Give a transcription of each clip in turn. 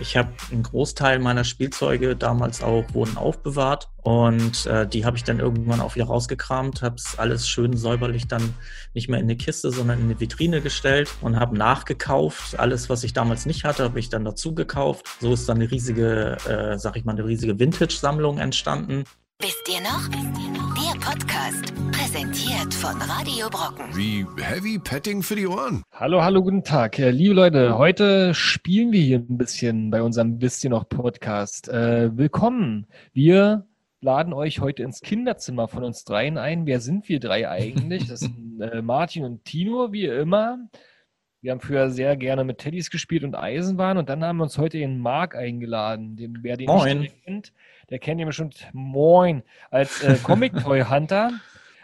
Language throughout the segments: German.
Ich habe einen Großteil meiner Spielzeuge damals auch wurden aufbewahrt und äh, die habe ich dann irgendwann auch wieder rausgekramt, habe es alles schön säuberlich dann nicht mehr in eine Kiste, sondern in eine Vitrine gestellt und habe nachgekauft. Alles, was ich damals nicht hatte, habe ich dann dazu gekauft. So ist dann eine riesige, äh, sag ich mal, eine riesige Vintage-Sammlung entstanden. Wisst ihr noch? Der Podcast, präsentiert von Radio Brocken. Wie Heavy Petting für die Ohren. Hallo, hallo, guten Tag. Äh, liebe Leute, heute spielen wir hier ein bisschen bei unserem Wisst ihr noch Podcast. Äh, willkommen. Wir laden euch heute ins Kinderzimmer von uns dreien ein. Wer sind wir drei eigentlich? Das sind äh, Martin und Tino, wie immer. Wir haben früher sehr gerne mit Teddys gespielt und Eisenbahn und dann haben wir uns heute den Marc eingeladen. Den, wer den Moin. nicht kennt, der kennt ihn bestimmt Moin als äh, Comic Toy Hunter.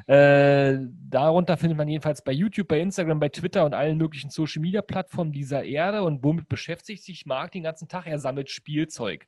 Äh, darunter findet man jedenfalls bei YouTube, bei Instagram, bei Twitter und allen möglichen Social Media Plattformen dieser Erde. Und womit beschäftigt sich Marc den ganzen Tag? Er sammelt Spielzeug.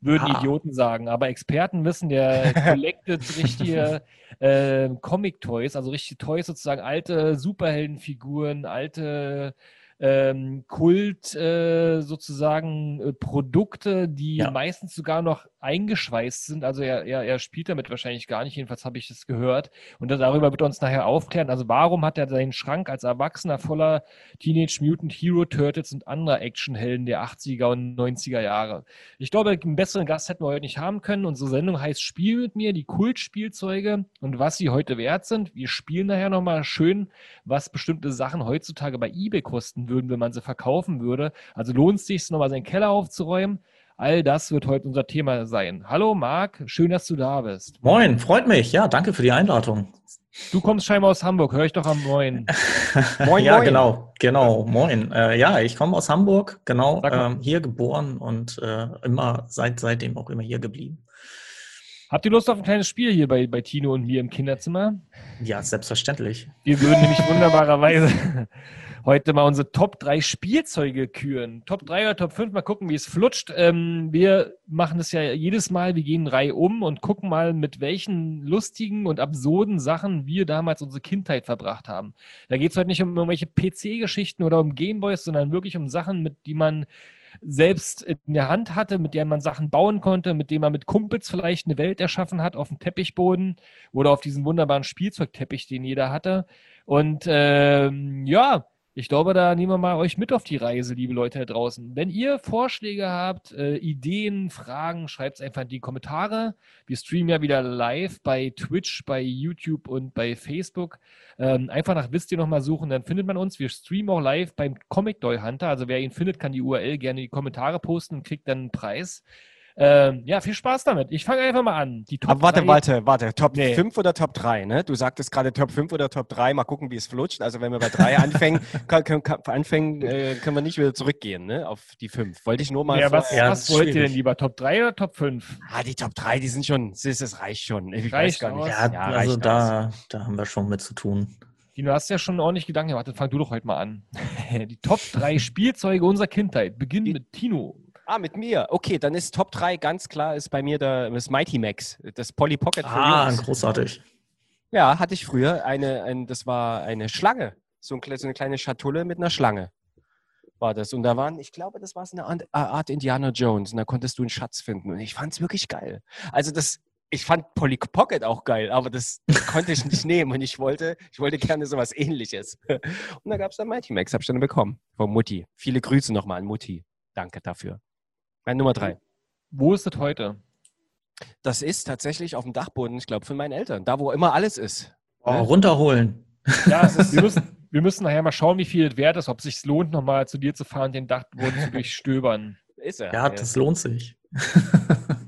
Würden Ah. Idioten sagen. Aber Experten wissen, der collectet richtige äh, Comic-Toys, also richtige Toys, sozusagen alte Superheldenfiguren, alte ähm, Kult äh, sozusagen äh, Produkte, die Ja. meistens sogar noch eingeschweißt sind. Also er, er, er spielt damit wahrscheinlich gar nicht, jedenfalls habe ich das gehört. Und darüber wird er uns nachher aufklären. Also warum hat er seinen Schrank als Erwachsener voller Teenage Mutant Hero Turtles und anderer Actionhelden der 80er und 90er Jahre? Ich glaube, einen besseren Gast hätten wir heute nicht haben können. Unsere Sendung heißt Spiel mit mir, die Kultspielzeuge und was sie heute wert sind. Wir spielen nachher nochmal schön, was bestimmte Sachen heutzutage bei eBay kosten würden, wenn man sie verkaufen würde. Also lohnt es sich, nochmal seinen Keller aufzuräumen. All das wird heute unser Thema sein. Hallo Marc, schön, dass du da bist. Moin, freut mich. Ja, danke für die Einladung. Du kommst scheinbar aus Hamburg, höre ich doch am Moin. Moin, ja, genau, genau, moin. Äh, ja, ich komme aus Hamburg, genau, ähm, hier geboren und äh, immer seit seitdem auch immer hier geblieben. Habt ihr Lust auf ein kleines Spiel hier bei, bei Tino und mir im Kinderzimmer? Ja, selbstverständlich. Wir würden nämlich wunderbarerweise heute mal unsere Top 3 Spielzeuge küren. Top 3 oder Top 5, mal gucken, wie es flutscht. Ähm, wir machen das ja jedes Mal, wir gehen Reihe um und gucken mal, mit welchen lustigen und absurden Sachen wir damals unsere Kindheit verbracht haben. Da geht es heute nicht um irgendwelche PC-Geschichten oder um Gameboys, sondern wirklich um Sachen, mit die man selbst in der Hand hatte, mit denen man Sachen bauen konnte, mit denen man mit Kumpels vielleicht eine Welt erschaffen hat auf dem Teppichboden oder auf diesem wunderbaren Spielzeugteppich, den jeder hatte. Und ähm, ja, ich glaube, da nehmen wir mal euch mit auf die Reise, liebe Leute da draußen. Wenn ihr Vorschläge habt, äh, Ideen, Fragen, schreibt es einfach in die Kommentare. Wir streamen ja wieder live bei Twitch, bei YouTube und bei Facebook. Ähm, einfach nach Wisst ihr nochmal suchen, dann findet man uns. Wir streamen auch live beim Comic Doll Hunter. Also wer ihn findet, kann die URL gerne in die Kommentare posten und kriegt dann einen Preis. Ähm, ja, viel Spaß damit. Ich fange einfach mal an. Die Top Aber warte, drei- warte, warte. Top Nee. 5 oder Top 3, ne? Du sagtest gerade Top 5 oder Top 3. Mal gucken, wie es flutscht. Also wenn wir bei 3 anfangen, kann, können, kann, anfangen äh, können wir nicht wieder zurückgehen, ne? Auf die 5. Wollte ich nur mal Ja, was, Ja, was wollt ihr denn lieber? Top 3 oder Top 5? Ah, die Top 3, die sind schon, das, das reicht schon. Ich weiß Reicht gar nicht. Ja, reicht also aus. da, da haben wir schon mit zu tun. Dino, hast ja schon ordentlich Gedanken gemacht. Dann fang du doch heute mal an. Die Top 3 Spielzeuge unserer Kindheit. Beginnen mit Tino. Ah, mit mir. Okay, dann ist Top 3 ganz klar, ist bei mir der, das Mighty Max, das Polly Pocket Ah, großartig. Ja, hatte ich früher. Eine, ein, das war eine Schlange. So, ein, so eine kleine Schatulle mit einer Schlange war das. Und da waren, ich glaube, das war so eine Art, Art Indiana Jones. Und da konntest du einen Schatz finden. Und ich fand es wirklich geil. Also das, ich fand Polly Pocket auch geil, aber das konnte ich nicht nehmen. Und ich wollte, ich wollte gerne sowas ähnliches. Und da gab es dann Mighty Max, habe ich dann bekommen. Von Mutti. Viele Grüße nochmal an Mutti. Danke dafür. Meine Nummer drei. Wo ist das heute? Das ist tatsächlich auf dem Dachboden, ich glaube, von meinen Eltern. Da, wo immer alles ist. Oh, Ne? runterholen. Ja, es ist, wir, müssen, wir müssen nachher mal schauen, wie viel es wert ist, ob es sich lohnt, nochmal zu dir zu fahren und den Dachboden zu durchstöbern. Ist er. Ja, das lohnt sich.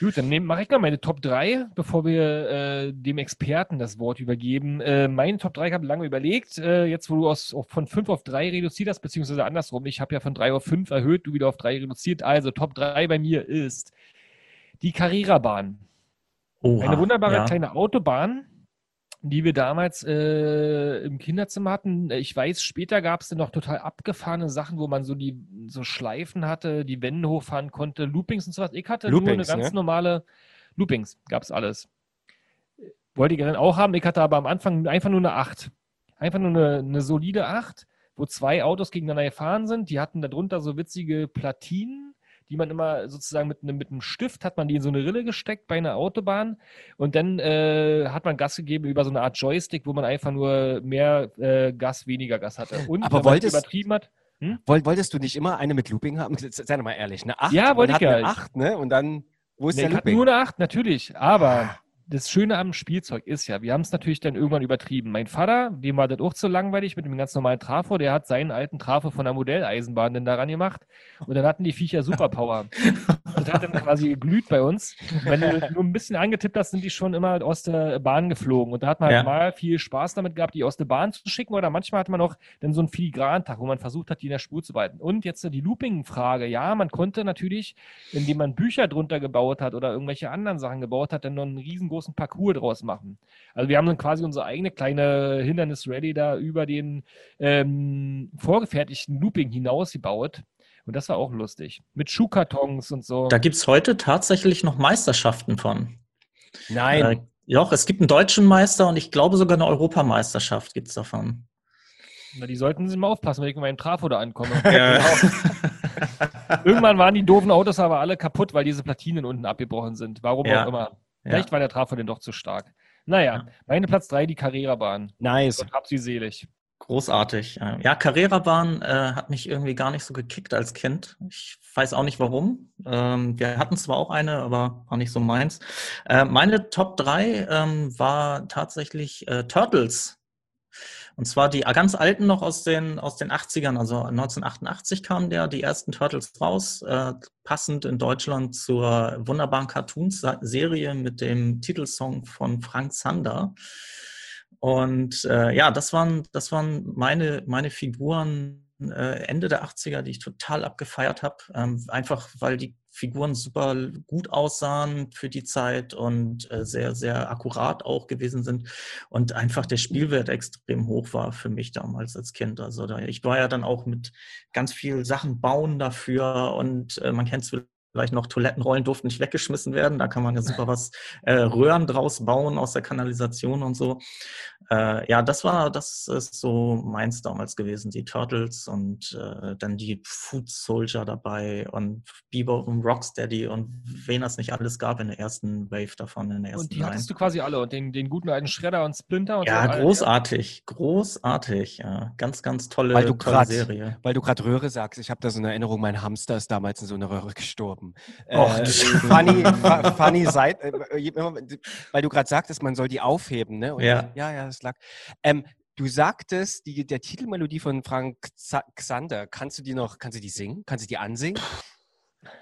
Gut, dann mache ich mal meine Top 3, bevor wir äh, dem Experten das Wort übergeben. Äh, meine Top 3 habe ich lange überlegt. Äh, jetzt, wo du aus, von 5 auf 3 reduziert hast, beziehungsweise andersrum, ich habe ja von 3 auf 5 erhöht, du wieder auf 3 reduziert. Also Top 3 bei mir ist die Carrera-Bahn. Eine wunderbare ja. kleine Autobahn, die wir damals äh, im Kinderzimmer hatten. Ich weiß, später gab es dann noch total abgefahrene Sachen, wo man so die so Schleifen hatte, die Wände hochfahren konnte, Loopings und sowas. Ich hatte nur eine Loopings, ganz ne? normale Loopings, gab es alles. Wollte ich gerne auch haben. Ich hatte aber am Anfang einfach nur eine 8. Einfach nur eine, eine solide 8, wo zwei Autos gegeneinander gefahren sind. Die hatten darunter so witzige Platinen, die man immer sozusagen mit, einem- mit einem Stift hat man die in so eine Rille gesteckt bei einer Autobahn und dann äh, hat man Gas gegeben über so eine Art Joystick, wo man einfach nur mehr äh, Gas, weniger Gas hatte. Und Aber wolltest- übertrieben hat, Woll, wolltest du nicht immer eine mit Looping haben? Sei doch mal ehrlich, eine 8. Ja, wollte ich ja. Eine 8, ne? Und dann, wo ist Nee, der ich Looping? nur eine 8, natürlich. Aber das Schöne am Spielzeug ist ja, wir haben es natürlich dann irgendwann übertrieben. Mein Vater, dem war das auch zu langweilig mit dem ganz normalen Trafo, der hat seinen alten Trafo von der Modelleisenbahn dann daran gemacht. Und dann hatten die Viecher Superpower. das hat dann quasi geglüht bei uns. Wenn du nur ein bisschen angetippt hast, sind die schon immer aus der Bahn geflogen. Und da hat man Ja. halt mal viel Spaß damit gehabt, die aus der Bahn zu schicken. Oder manchmal hat man auch dann so einen Filigrantag, wo man versucht hat, die in der Spur zu behalten. Und jetzt die Looping-Frage. Ja, man konnte natürlich, indem man Bücher drunter gebaut hat oder irgendwelche anderen Sachen gebaut hat, dann noch einen riesengroßen Parcours draus machen. Also wir haben dann quasi unsere eigene kleine Hindernis-Rallye da über den ähm, vorgefertigten Looping hinaus gebaut. Und das war auch lustig. Mit Schuhkartons und so. Da gibt es heute tatsächlich noch Meisterschaften von. Nein. Äh, ja, es gibt einen deutschen Meister und ich glaube sogar eine Europameisterschaft gibt es davon. Na, die sollten sie mal aufpassen, wenn ich mit meinem Trafo da ankomme. Ja. Irgendwann waren die doofen Autos aber alle kaputt, weil diese Platinen unten abgebrochen sind. Warum Ja. auch immer. Ja. Vielleicht war der Trafo denn doch zu stark. Naja, Ja. meine Platz 3, die Carrera-Bahn. nice. Gott hab sie selig. Großartig. Ja, Carrera-Bahn äh, hat mich irgendwie gar nicht so gekickt als Kind. Ich weiß auch nicht warum. Ähm, wir hatten zwar auch eine, aber war nicht so meins. Äh, meine Top 3 ähm, war tatsächlich äh, Turtles. Und zwar die ganz alten noch aus den, aus den 80ern, also 1988 kamen der, die ersten Turtles raus, äh, passend in Deutschland zur wunderbaren Cartoons-Serie mit dem Titelsong von Frank Zander. Und äh, ja, das waren, das waren meine, meine Figuren äh, Ende der 80er, die ich total abgefeiert habe. Ähm, einfach weil die Figuren super gut aussahen für die Zeit und äh, sehr, sehr akkurat auch gewesen sind. Und einfach der Spielwert extrem hoch war für mich damals als Kind. Also da, ich war ja dann auch mit ganz viel Sachen bauen dafür und äh, man kennt es vielleicht noch, Toilettenrollen durften nicht weggeschmissen werden. Da kann man ja super was äh, Röhren draus bauen aus der Kanalisation und so. Äh, ja, das war, das ist so meins damals gewesen, die Turtles und äh, dann die Food Soldier dabei und Bebop und Rocksteady und wen das nicht alles gab in der ersten Wave davon, in der ersten Und die Line. hattest du quasi alle. Und den, den guten alten Schredder und Splinter und Ja, so. alle, großartig, großartig, ja. Ganz, ganz tolle, Weil du tolle grad- Serie. Weil du gerade Röhre sagst, ich habe da so eine Erinnerung, mein Hamster ist damals in so einer Röhre gestorben. Och, äh, du funny, fu- funny Seit, äh, äh, weil du gerade sagtest, man soll die aufheben, ne? Und Ja. ja, ja, das lag. Ähm, du sagtest, die, der Titelmelodie von Frank Xa- Xander, kannst du die noch, kannst du die singen? Kannst du die ansingen?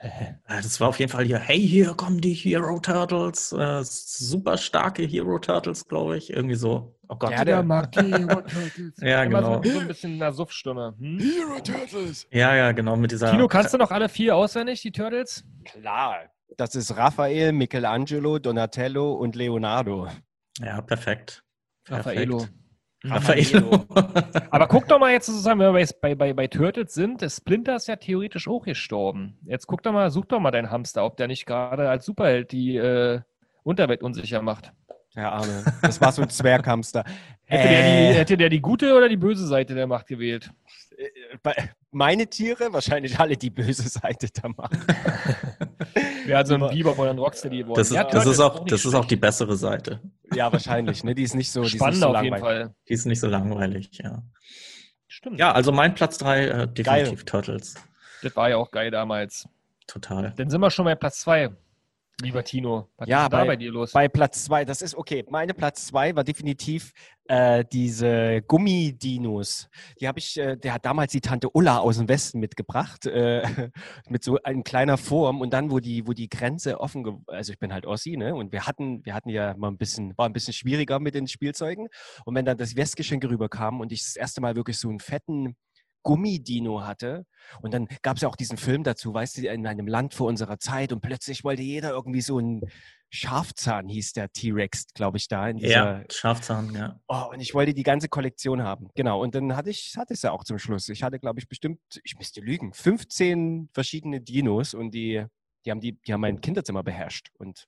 Ja, Das war auf jeden Fall hier, hey, hier kommen die Hero Turtles, äh, super starke Hero Turtles, glaube ich, irgendwie so. Oh Gott. Ja, Ja, der- Ja, mag die Hero Turtles. Ja, Immer genau. So, so ein bisschen in der Suffstimme. Hm? Hero Turtles. ja, genau, mit dieser. Tino, kannst du noch alle vier auswendig, die Turtles? Klar. Das ist Raphael, Michelangelo, Donatello und Leonardo. Ja, perfekt. Raffaello. Perfekt. Raffaello. Aber guck doch mal jetzt sozusagen, wenn wir bei, bei, bei Turtles sind, der Splinter ist ja theoretisch auch gestorben. Jetzt guck doch mal, such doch mal deinen Hamster, ob der nicht gerade als Superheld die äh, Unterwelt unsicher macht. Herr Arne, das war so ein Zwerghamster. Hätte, der Äh. die, hätte der die gute oder die böse Seite der Macht gewählt? Äh, bei- Meine Tiere, wahrscheinlich alle die böse Seite der Macht. Wäre also ein Aber- Bebop oder ein Rocksteady geworden. Das ist, Ja, das Turtles ist auch, das ist auch die bessere Seite. Ja, wahrscheinlich. Ne? Die ist nicht so, die ist nicht Spannend so auf jeden langweilig. Fall. Die ist nicht so langweilig, ja. Stimmt. Ja, also mein Platz 3, äh, definitiv Turtles. Das war ja auch geil damals. Total. Dann sind wir schon bei Platz 2. Lieber Tino, was Ja, ist denn da bei- bei dir los? Bei Platz zwei, das ist okay. Meine Platz zwei war definitiv äh, diese Gummidinos. Die habe ich, äh, der hat damals die Tante Ulla aus dem Westen mitgebracht, äh, mit so in kleiner Form und dann, wo die, wo die Grenze offen, also ich bin halt Ossi, ne? Und wir hatten, wir hatten ja mal ein bisschen, war ein bisschen schwieriger mit den Spielzeugen. Und wenn dann das Westgeschenk rüberkam und ich das erste Mal wirklich so einen fetten Gummidino hatte. Und dann gab es ja auch diesen Film dazu, weißt du, in einem Land vor unserer Zeit und plötzlich wollte jeder irgendwie so einen Schafzahn, hieß der T-Rex, glaube ich, da in dieser. Ja, Schafzahn, ja. Oh, und ich wollte die ganze Kollektion haben. Genau. Und dann hatte ich, hatte ich es ja auch zum Schluss. Ich hatte, glaube ich, bestimmt, ich müsste lügen, 15 verschiedene Dinos und die, die haben die, die haben mein Kinderzimmer beherrscht. Und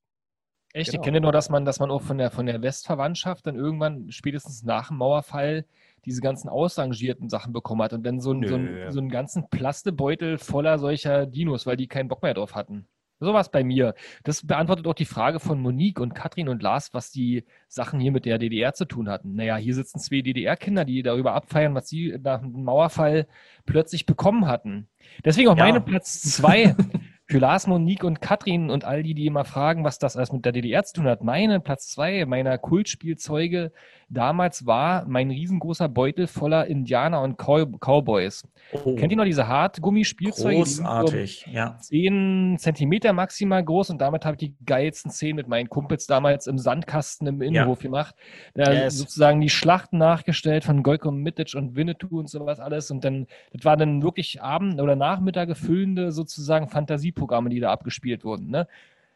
Echt? Genau. Ich kenne nur, dass man, dass man auch von der, von der Westverwandtschaft dann irgendwann spätestens nach dem Mauerfall diese ganzen ausrangierten Sachen bekommen hat und dann so, ein- so, ein, so einen ganzen Plastebeutel voller solcher Dinos, weil die keinen Bock mehr drauf hatten. So war es bei mir. Das beantwortet auch die Frage von Monique und Katrin und Lars, was die Sachen hier mit der DDR zu tun hatten. Naja, hier sitzen zwei DDR-Kinder, die darüber abfeiern, was sie nach dem Mauerfall plötzlich bekommen hatten. Deswegen auch Ja. meine Platz zwei für Lars, Monique und Katrin und all die, die immer fragen, was das alles mit der DDR zu tun hat. Meine Platz zwei meiner Kultspielzeuge damals war mein riesengroßer Beutel voller Indianer und Cow Cowboys. Oh, Kennt ihr noch diese Hartgummispielzeuge? die so großartig, ja. 10 Zentimeter maximal groß und damit habe ich die geilsten Szenen mit meinen Kumpels damals im Sandkasten im Innenhof gemacht. Da Yes. sozusagen die Schlachten nachgestellt von Goiko Mitic und Winnetou und sowas alles. Und dann, das war dann wirklich Abend- oder Nachmittage füllende sozusagen Fantasieprogramme, die da abgespielt wurden. Ne?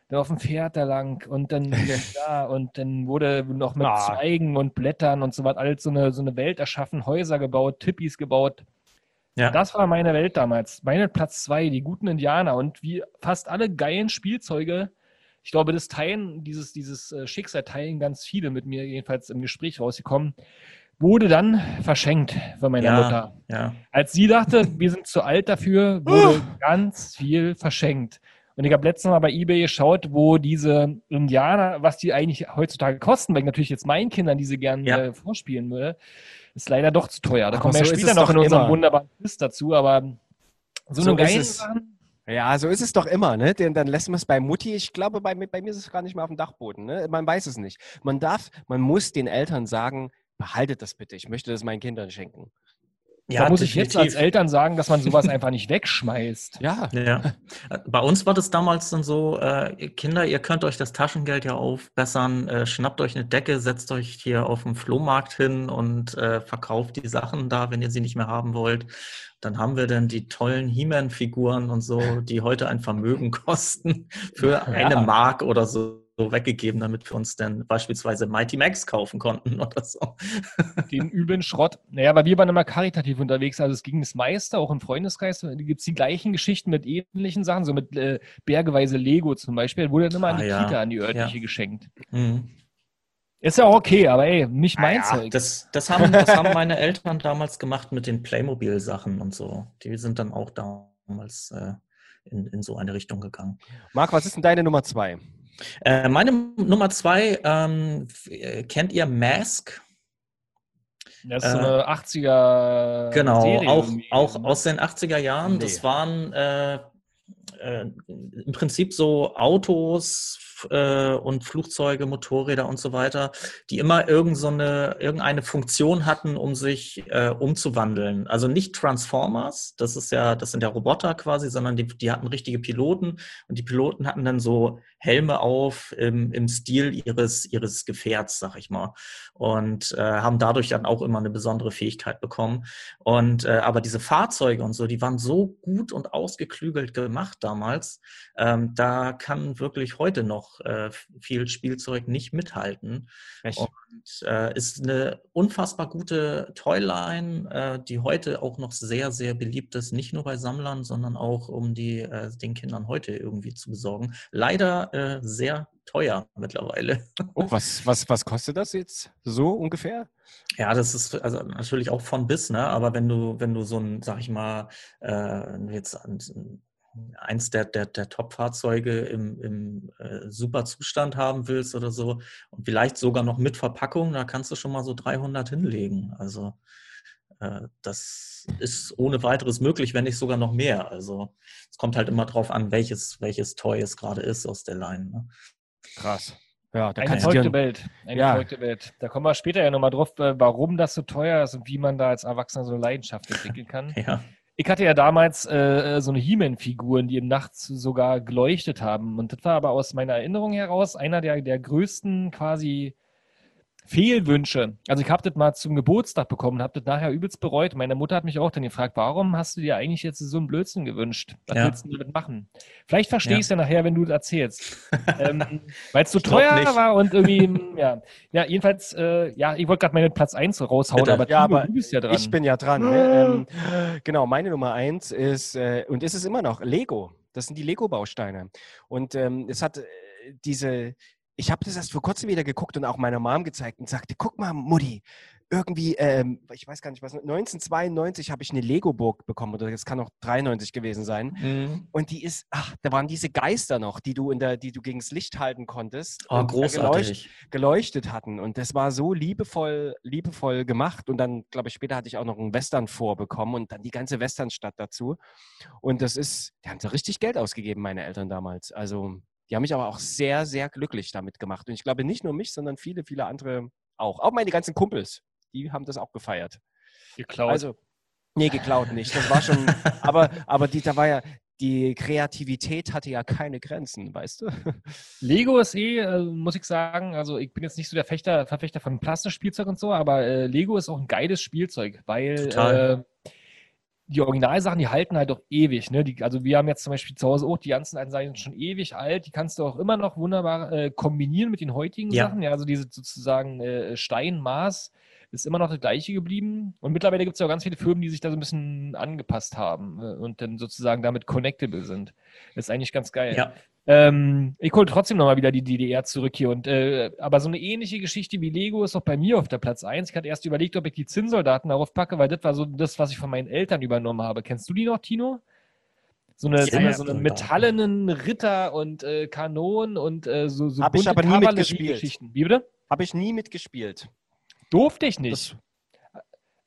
Dann auf dem Pferd da lang und dann da und dann wurde noch mit Ah. Zweigen und Blättern und so was alles so eine, so eine Welt erschaffen, Häuser gebaut, Tippis gebaut. ja. Das war meine Welt damals. Meine Platz zwei, die guten Indianer. Und wie fast alle geilen Spielzeuge, ich glaube, das Teilen, dieses, dieses äh, Schicksal teilen ganz viele mit mir, jedenfalls im Gespräch rausgekommen, wurde dann verschenkt von meiner Ja. Mutter. ja. Als sie dachte, wir sind zu alt dafür, wurde ganz viel verschenkt. Und ich habe letztens mal bei eBay geschaut, wo diese Indianer, was die eigentlich heutzutage kosten, weil ich natürlich jetzt meinen Kindern diese gerne Ja. äh, vorspielen würde, ist leider doch zu teuer. Da Aber kommen wir so später noch in unserem immer. wunderbaren Quiz dazu, aber so, So eine ist geile. Ja, so ist es doch immer, ne? Denn dann lässt man es bei Mutti. Ich glaube, bei, mir- bei mir ist es gar nicht mehr auf dem Dachboden, ne? Man weiß es nicht. Man darf, man muss den Eltern sagen, behaltet das bitte. Ich möchte das meinen Kindern schenken. da muss ich jetzt als. Eltern sagen, dass man sowas einfach nicht wegschmeißt. Ja. Ja. Bei uns war das damals dann so, äh, Kinder, ihr könnt euch das Taschengeld ja aufbessern, äh, schnappt euch eine Decke, setzt euch hier auf dem Flohmarkt hin und äh, verkauft die Sachen da, wenn ihr sie nicht mehr haben wollt. Dann haben wir dann die tollen He-Man-Figuren und so, die heute ein Vermögen kosten, für eine Ja. Mark oder so weggegeben, damit wir uns dann beispielsweise Mighty Max kaufen konnten oder so. Den üblen Schrott. Naja, aber wir waren immer karitativ unterwegs. Also es ging das meiste, auch im Freundeskreis. Da gibt es die gleichen Geschichten mit ähnlichen Sachen, so mit äh, bergeweise Lego zum Beispiel. Wurde dann immer an Ah, die ja. Kita, an die örtliche Ja. geschenkt. Mhm. Ist ja auch okay, aber ey, nicht mein Ah Zeug. das, das, haben, das haben meine Eltern damals gemacht mit den Playmobil-Sachen und so. Die sind dann auch damals äh, in, in so eine Richtung gegangen. Marc, was ist denn deine Nummer zwei? Äh, meine Nummer zwei, ähm, äh, kennt ihr Mask? Das ist so äh, eine 80er Genau, Serie auch, irgendwie. auch aus den 80er Jahren. Nee. Das waren äh, äh, im Prinzip so Autos äh, und Flugzeuge, Motorräder und so weiter, die immer irgend so eine, irgendeine Funktion hatten, um sich umzuwandeln. Also nicht Transformers, das ist ja, das sind ja Roboter quasi, sondern die, die hatten richtige Piloten und die Piloten hatten dann so Helme auf im, im Stil ihres, ihres Gefährts, sag ich mal. Und äh, haben dadurch dann auch immer eine besondere Fähigkeit bekommen. Und äh, aber diese Fahrzeuge und so, die waren so gut und ausgeklügelt gemacht damals. Ähm, da kann wirklich heute noch äh, viel Spielzeug nicht mithalten. Echt? Und äh, ist eine unfassbar gute Toyline, äh, die heute auch noch sehr, sehr beliebt ist, nicht nur bei Sammlern, sondern auch um die äh, den Kindern heute irgendwie zu besorgen. Leider äh, sehr teuer mittlerweile. Oh, was, was, was kostet das jetzt so ungefähr? Ja, das ist also natürlich auch von bis, ne? Aber wenn du, wenn du so ein, sag ich mal, äh, jetzt an, eins der, der, der Top-Fahrzeuge im, im äh, super Zustand haben willst oder so und vielleicht sogar noch mit Verpackung, da kannst du schon mal so 300 hinlegen. Also äh, das ist ohne weiteres möglich, wenn nicht sogar noch mehr. Also es kommt halt immer drauf an, welches, welches Toy es gerade ist aus der Line. Ne? Krass. Ja, da Eine kannst du dir verrückte Welt. Eine Ja. verrückte Welt. Da kommen wir später ja nochmal drauf, äh, warum das so teuer ist und wie man da als Erwachsener so eine Leidenschaft entwickeln kann. Ja. Ich hatte ja damals äh, so eine He-Man-Figuren, die im Nachts sogar geleuchtet haben. Und das war aber aus meiner Erinnerung heraus einer der, der größten quasi Fehlwünsche. Also ich habe das mal zum Geburtstag bekommen, habe das nachher übelst bereut. Meine Mutter hat mich auch dann gefragt, warum hast du dir eigentlich jetzt so einen Blödsinn gewünscht? Was Ja. willst du damit machen? Vielleicht verstehe Ja. ich es ja nachher, wenn du das erzählst. ähm, Weil es so Ich glaub teuer nicht. war und irgendwie, ja. Ja, jedenfalls, äh, ja, ich wollte gerade meine Platz 1 raushauen, Bitte. aber, Ja, Timo, aber du bist ja dran. Ich bin ja dran. Ne? Ähm, genau, meine Nummer eins ist, äh, und ist es immer noch, Lego. Das sind die Lego-Bausteine. Und ähm, es hat äh, diese, ich habe das erst vor kurzem wieder geguckt und auch meiner Mom gezeigt und sagte, guck mal, Mutti, irgendwie, ähm, ich weiß gar nicht was, 1992 habe ich eine Lego-Burg bekommen oder das kann auch 93 gewesen sein. Mhm. Und die ist, ach, da waren diese Geister noch, die du in der, die du gegens Licht halten konntest. Oh, da geleucht, großartig. geleuchtet hatten. Und das war so liebevoll, liebevoll gemacht. Und dann, glaube ich, später hatte ich auch noch einen Western vorbekommen und dann die ganze Westernstadt dazu. Und das ist, die haben so richtig Geld ausgegeben, meine Eltern damals. Also, die haben mich aber auch sehr, sehr glücklich damit gemacht. Und ich glaube nicht nur mich, sondern viele, viele andere auch. Auch meine ganzen Kumpels, die haben das auch gefeiert. Geklaut. Also, nee, geklaut nicht. Das war schon, aber, aber die, da war ja, die Kreativität hatte ja keine Grenzen, weißt du? Lego ist eh, äh, muss ich sagen, also ich bin jetzt nicht so der Fechter, Verfechter von Plastikspielzeug und so, aber äh, Lego ist auch ein geiles Spielzeug, weil Total. äh, die Originalsachen, die halten halt doch ewig. Ne? Die, also wir haben jetzt zum Beispiel zu Hause auch die ganzen alten Sachen schon ewig alt. Die kannst du auch immer noch wunderbar äh, kombinieren mit den heutigen Ja. Sachen. Ja, also diese sozusagen äh, Steinmaß ist immer noch das gleiche geblieben. Und mittlerweile gibt es ja auch ganz viele Firmen, die sich da so ein bisschen angepasst haben äh, und dann sozusagen damit connectable sind. Das ist eigentlich ganz geil. Ja. Ähm, ich hole trotzdem nochmal wieder die DDR zurück hier. Und, äh, aber so eine ähnliche Geschichte wie Lego ist auch bei mir auf der Platz 1. Ich hatte erst überlegt, ob ich die Zinnsoldaten darauf packe, weil das war so das, was ich von meinen Eltern übernommen habe. Kennst du die noch, Tino? So eine, so Ja, eine, ja, so eine metallenen Ritter und äh, Kanonen und äh, so, so Hab ich bunte aber nie mitgespielt. Kavalleriegeschichten. Wie bitte? Habe ich nie mitgespielt. Durfte ich nicht.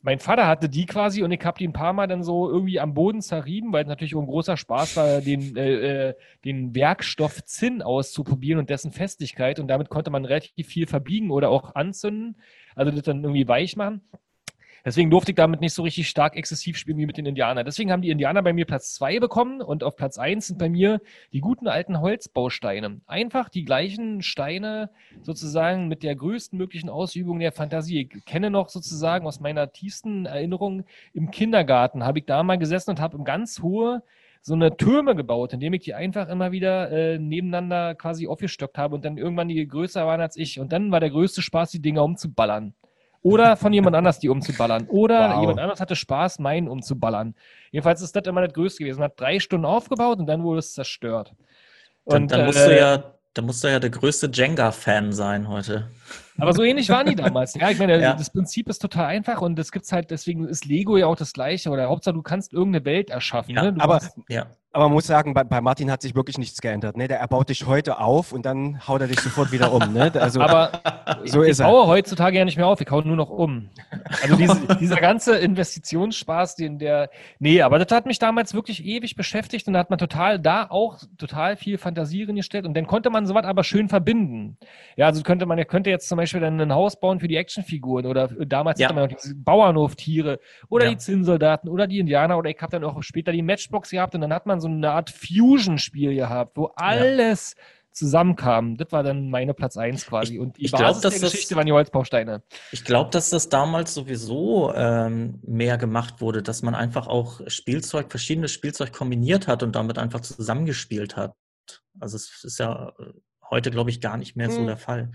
Mein Vater hatte die quasi und ich habe die ein paar Mal dann so irgendwie am Boden zerrieben, weil es natürlich auch ein großer Spaß war, den, äh, äh, den Werkstoff Zinn auszuprobieren und dessen Festigkeit. Und damit konnte man relativ viel verbiegen oder auch anzünden, also das dann irgendwie weich machen. Deswegen durfte ich damit nicht so richtig stark exzessiv spielen wie mit den Indianern. Deswegen haben die Indianer bei mir Platz zwei bekommen und auf Platz eins sind bei mir die guten alten Holzbausteine. Einfach die gleichen Steine sozusagen mit der größten möglichen Ausübung der Fantasie. Ich kenne noch sozusagen aus meiner tiefsten Erinnerung im Kindergarten, habe ich da mal gesessen und habe im ganz hohe so eine Türme gebaut, indem ich die einfach immer wieder äh, nebeneinander quasi aufgestockt habe und dann irgendwann die größer waren als ich. Und dann war der größte Spaß, die Dinger umzuballern. Oder von jemand anders die umzuballern. Oder Wow. jemand anders hatte Spaß, meinen umzuballern. Jedenfalls ist das immer das Größte gewesen. Man hat drei Stunden aufgebaut und dann wurde es zerstört. Dann, Und, dann, musst äh, du ja, dann musst du ja der größte Jenga-Fan sein heute. Aber so ähnlich waren die damals. Ja, ich meine, Ja. das Prinzip ist total einfach und es gibt's halt, deswegen ist Lego ja auch das Gleiche. Oder Hauptsache, du kannst irgendeine Welt erschaffen. Ja, ne? aber- Ja. Aber man muss sagen, bei, bei Martin hat sich wirklich nichts geändert. Ne? Der er baut dich heute auf und dann haut er dich sofort wieder um. Ne? Also, aber so ich ist er. baue heutzutage ja nicht mehr auf, ich hau nur noch um. Also diese, dieser ganze Investitionsspaß, den der. Nee, aber das hat mich damals wirklich ewig beschäftigt und da hat man total da auch total viel Fantasie gestellt und dann konnte man sowas aber schön verbinden. Ja, also könnte man, könnte jetzt zum Beispiel dann ein Haus bauen für die Actionfiguren oder damals Ja. hatte man noch diese Bauernhoftiere oder Ja. die Zinnsoldaten oder die Indianer oder ich habe dann auch später die Matchbox gehabt und dann hat man so eine Art Fusion-Spiel gehabt, wo alles zusammenkam. Das war dann meine Platz 1 quasi. Und die ich glaub, Basis dass der das- Geschichte waren die Holzbausteine. Ich glaube, dass das damals sowieso ähm, mehr gemacht wurde, dass man einfach auch Spielzeug, verschiedenes Spielzeug kombiniert hat und damit einfach zusammengespielt hat. Also es ist ja äh, heute, glaube ich, gar nicht mehr so Hm. der Fall.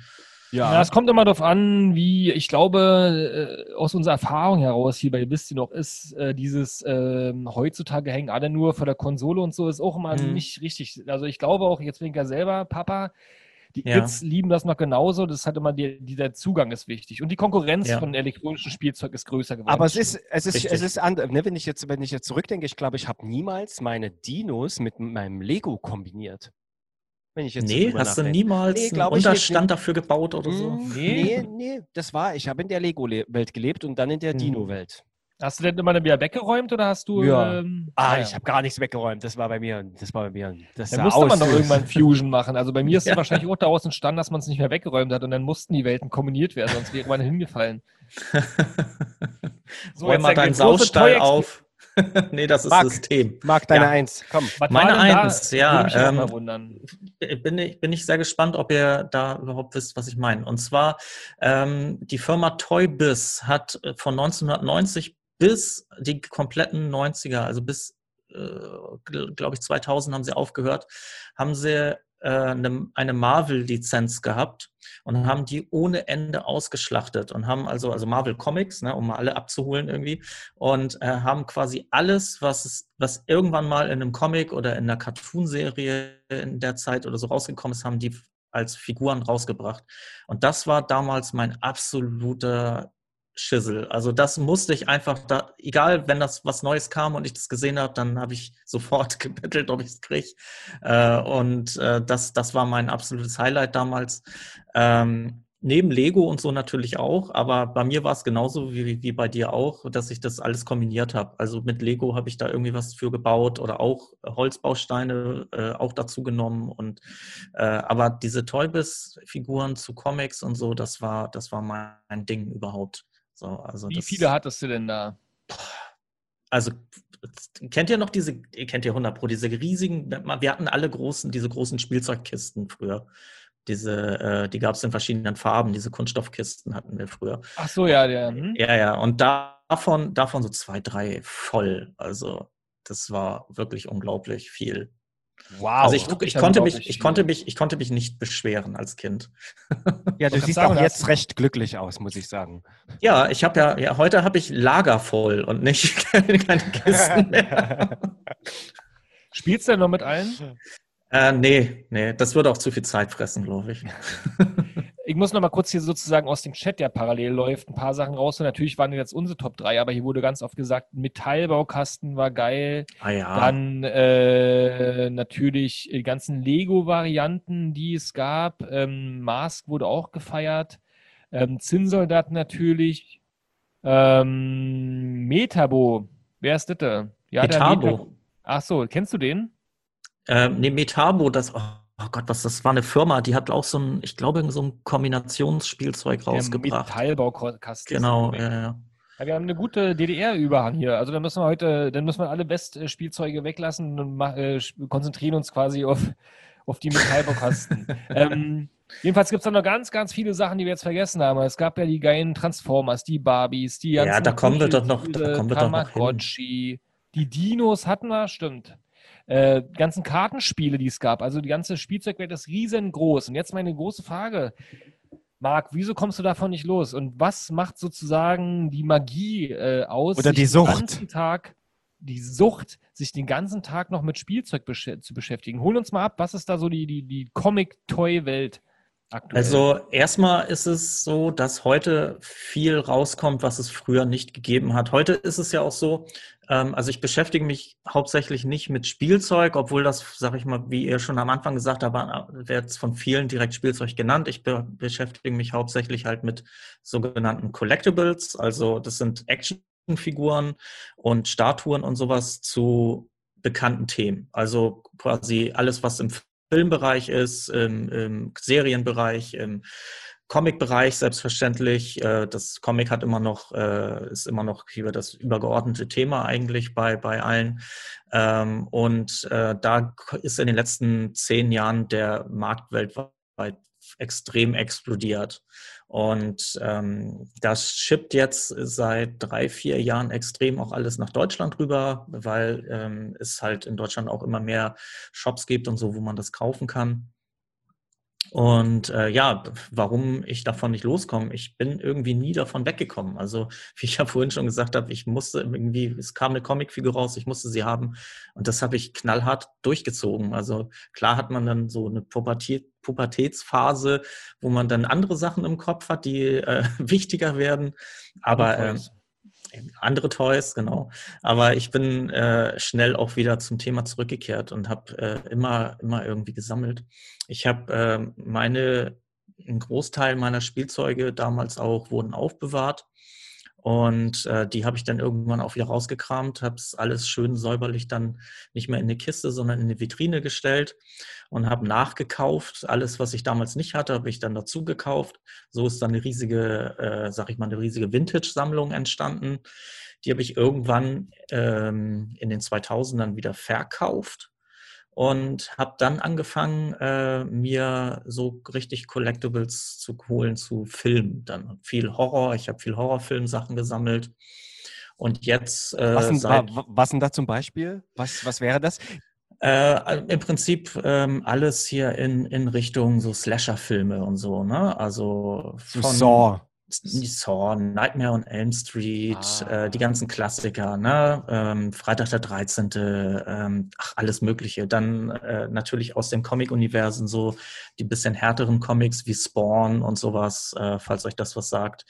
Ja, es kommt immer darauf an, wie, ich glaube, äh, aus unserer Erfahrung heraus hier bei Wisst ihr noch, ist äh, dieses ähm, heutzutage hängen alle nur vor der Konsole und so, ist auch immer Mhm. nicht richtig. Also ich glaube auch, jetzt bin ich ja selber Papa, die Ja. Kids lieben das noch genauso, das hat immer die, dieser Zugang ist wichtig. Und die Konkurrenz Ja. von elektronischem Spielzeug ist größer geworden. Aber es ist, es ist, Richtig. es ist anders. Ne? Wenn ich jetzt, wenn ich jetzt zurückdenke, ich glaube, ich habe niemals meine Dinos mit meinem Lego kombiniert. Wenn ich jetzt so Nee, hast du nachdenke. niemals Nee, einen ich nicht. Unterstand dafür gebaut oder so? Hm, Nee. Nee, nee, das war, ich habe in der Lego-Welt gelebt und dann in der Hm. Dino-Welt. Hast du denn immer dann wieder weggeräumt oder hast du. Ja. Ähm, Ah, ja. ich habe gar nichts weggeräumt. Das war bei mir, das war bei mir. Das Dann musste man aus doch wie- irgendwann Fusion machen. Also bei mir ist es Ja. wahrscheinlich auch daraus entstanden, dass man es nicht mehr weggeräumt hat und dann mussten die Welten kombiniert werden, sonst wäre man hingefallen. So, Räum mal deinen Saustall Toy-Exper- auf. nee, das ist Marc. System. Marc, deine Ja. Eins. Komm. Was Meine denn da? Eins, ja, ähm, bin ich, bin ich sehr gespannt, ob ihr da überhaupt wisst, was ich meine. Und zwar, ähm, die Firma Toybiz hat äh, von 1990 bis die kompletten 90er, also bis, äh, glaube ich, 2000 haben sie aufgehört, haben sie eine, eine Marvel-Lizenz gehabt und haben die ohne Ende ausgeschlachtet und haben also, also Marvel Comics, ne, um mal alle abzuholen irgendwie, und äh, haben quasi alles, was, es, was irgendwann mal in einem Comic oder in einer Cartoonserie in der Zeit oder so rausgekommen ist, haben die als Figuren rausgebracht. Und das war damals mein absoluter Schissel. Also das musste ich einfach, da, egal wenn das was Neues kam und ich das gesehen habe, dann habe ich sofort gebettelt, ob ich es kriege. Äh, und äh, das, das war mein absolutes Highlight damals. Ähm, neben Lego und so natürlich auch, aber bei mir war es genauso wie, wie bei dir auch, dass ich das alles kombiniert habe. Also mit Lego habe ich da irgendwie was für gebaut oder auch Holzbausteine äh, auch dazu genommen und äh, aber diese Toybis-Figuren zu Comics und so, das war, das war mein Ding überhaupt. So, also Wie das, viele hattest du denn da? Also kennt ihr noch diese, ihr kennt ja 100 Pro, diese riesigen, wir hatten alle großen, diese großen Spielzeugkisten früher. Diese, äh, die gab es in verschiedenen Farben, diese Kunststoffkisten hatten wir früher. Ach so, ja, der. Hm? Ja, ja, und davon, davon so zwei, drei voll. Also das war wirklich unglaublich viel. Wow. Also ich, ich, konnte mich, ich, konnte mich, ich konnte mich nicht beschweren als Kind. ja, du siehst sagen, auch jetzt recht glücklich aus, muss ich sagen. Ja, ich habe ja, ja, heute habe ich Lager voll und nicht keine, keine Kisten mehr. Spielst du denn noch mit allen? Äh, nee, nee, das würde auch zu viel Zeit fressen, glaube ich. Ich muss noch mal kurz hier sozusagen aus dem Chat, der parallel läuft, ein paar Sachen raus. Und natürlich waren jetzt unsere Top 3, aber hier wurde ganz oft gesagt, Metallbaukasten war geil. Ah ja. Dann äh, natürlich die ganzen Lego-Varianten, die es gab. Ähm, Mask wurde auch gefeiert. Ähm, Zinnsoldat natürlich. Ähm, Metabo. Wer ist das? da? Ja, der Metabo. Metabo. Ach so, kennst du den? Ähm, nee, Metabo, das, oh, oh Gott, was, das war eine Firma, die hat auch so ein, ich glaube, so ein Kombinationsspielzeug rausgebracht. Metallbaukasten. Genau, ja, ja. Ja, wir haben eine gute DDR-Überhang hier. Also dann müssen wir heute, dann müssen wir alle West-Spielzeuge weglassen und äh, konzentrieren uns quasi auf, auf die Metallbaukasten. ähm, jedenfalls gibt es da noch ganz, ganz viele Sachen, die wir jetzt vergessen haben. Es gab ja die geilen Transformers, die Barbies, die Ja, ganzen da kommen wir doch noch- da kommen wir doch noch hin. Die Dinos hatten wir, stimmt. Äh, ganzen Kartenspiele, die es gab. Also die ganze Spielzeugwelt ist riesengroß. Und jetzt meine große Frage. Marc, wieso kommst du davon nicht los? Und was macht sozusagen die Magie äh, aus? Oder die Den Sucht. ganzen Tag, die Sucht, sich den ganzen Tag noch mit Spielzeug besch zu beschäftigen. Hol uns mal ab, was ist da so die, die, die Comic-Toy-Welt aktuell? Also erstmal ist es so, dass heute viel rauskommt, was es früher nicht gegeben hat. Heute ist es ja auch so, ähm, also ich beschäftige mich hauptsächlich nicht mit Spielzeug, obwohl das, sage ich mal, wie ihr schon am Anfang gesagt habt, äh, wird von vielen direkt Spielzeug genannt. Ich be beschäftige mich hauptsächlich halt mit sogenannten Collectibles, also das sind Actionfiguren und Statuen und sowas zu bekannten Themen. Also quasi alles, was im Filmbereich ist, im, im Serienbereich, im Comic-Bereich selbstverständlich. Äh, Das Comic hat immer noch, äh, ist immer noch hier das übergeordnete Thema eigentlich bei, bei allen. Ähm, Und äh, da ist in den letzten zehn Jahren der Markt weltweit extrem explodiert. Und ähm, das schippt jetzt seit drei, vier Jahren extrem auch alles nach Deutschland rüber, weil ähm, es halt in Deutschland auch immer mehr Shops gibt und so, wo man das kaufen kann. Und äh, ja, warum ich davon nicht loskomme, ich bin irgendwie nie davon weggekommen. Also, wie ich ja vorhin schon gesagt habe, ich musste irgendwie, es kam eine Comicfigur raus, ich musste sie haben und das habe ich knallhart durchgezogen. Also klar hat man dann so eine Pubertät, Pubertätsphase, wo man dann andere Sachen im Kopf hat, die äh, wichtiger werden. Aber ähm, Toys. andere Toys, genau. Aber ich bin äh, schnell auch wieder zum Thema zurückgekehrt und habe äh, immer, immer irgendwie gesammelt. Ich habe äh, meine, ein Großteil meiner Spielzeuge damals auch wurden aufbewahrt. Und äh, die habe ich dann irgendwann auch wieder rausgekramt, habe es alles schön säuberlich dann nicht mehr in eine Kiste, sondern in eine Vitrine gestellt und habe nachgekauft. Alles, was ich damals nicht hatte, habe ich dann dazu gekauft. So ist dann eine riesige, äh, sag ich mal, eine riesige Vintage-Sammlung entstanden. Die habe ich irgendwann ähm, in den 2000ern wieder verkauft und habe dann angefangen, äh, mir so richtig Collectibles zu holen zu Filmen. Dann viel Horror, ich habe viel Horrorfilmsachen gesammelt. Und jetzt äh, Was, denn, seit, wa- was denn da zum Beispiel? Was, was wäre das? äh, im Prinzip ähm, alles hier in, in Richtung so Slasher-Filme und so, ne? Also So von, Saw. Saw, Nightmare on Elm Street, Ah. äh, die ganzen Klassiker, ne? Ähm, Freitag der 13., ähm, ach, alles Mögliche. Dann äh, natürlich aus dem Comic-Universen so die bisschen härteren Comics wie Spawn und sowas, äh, falls euch das was sagt.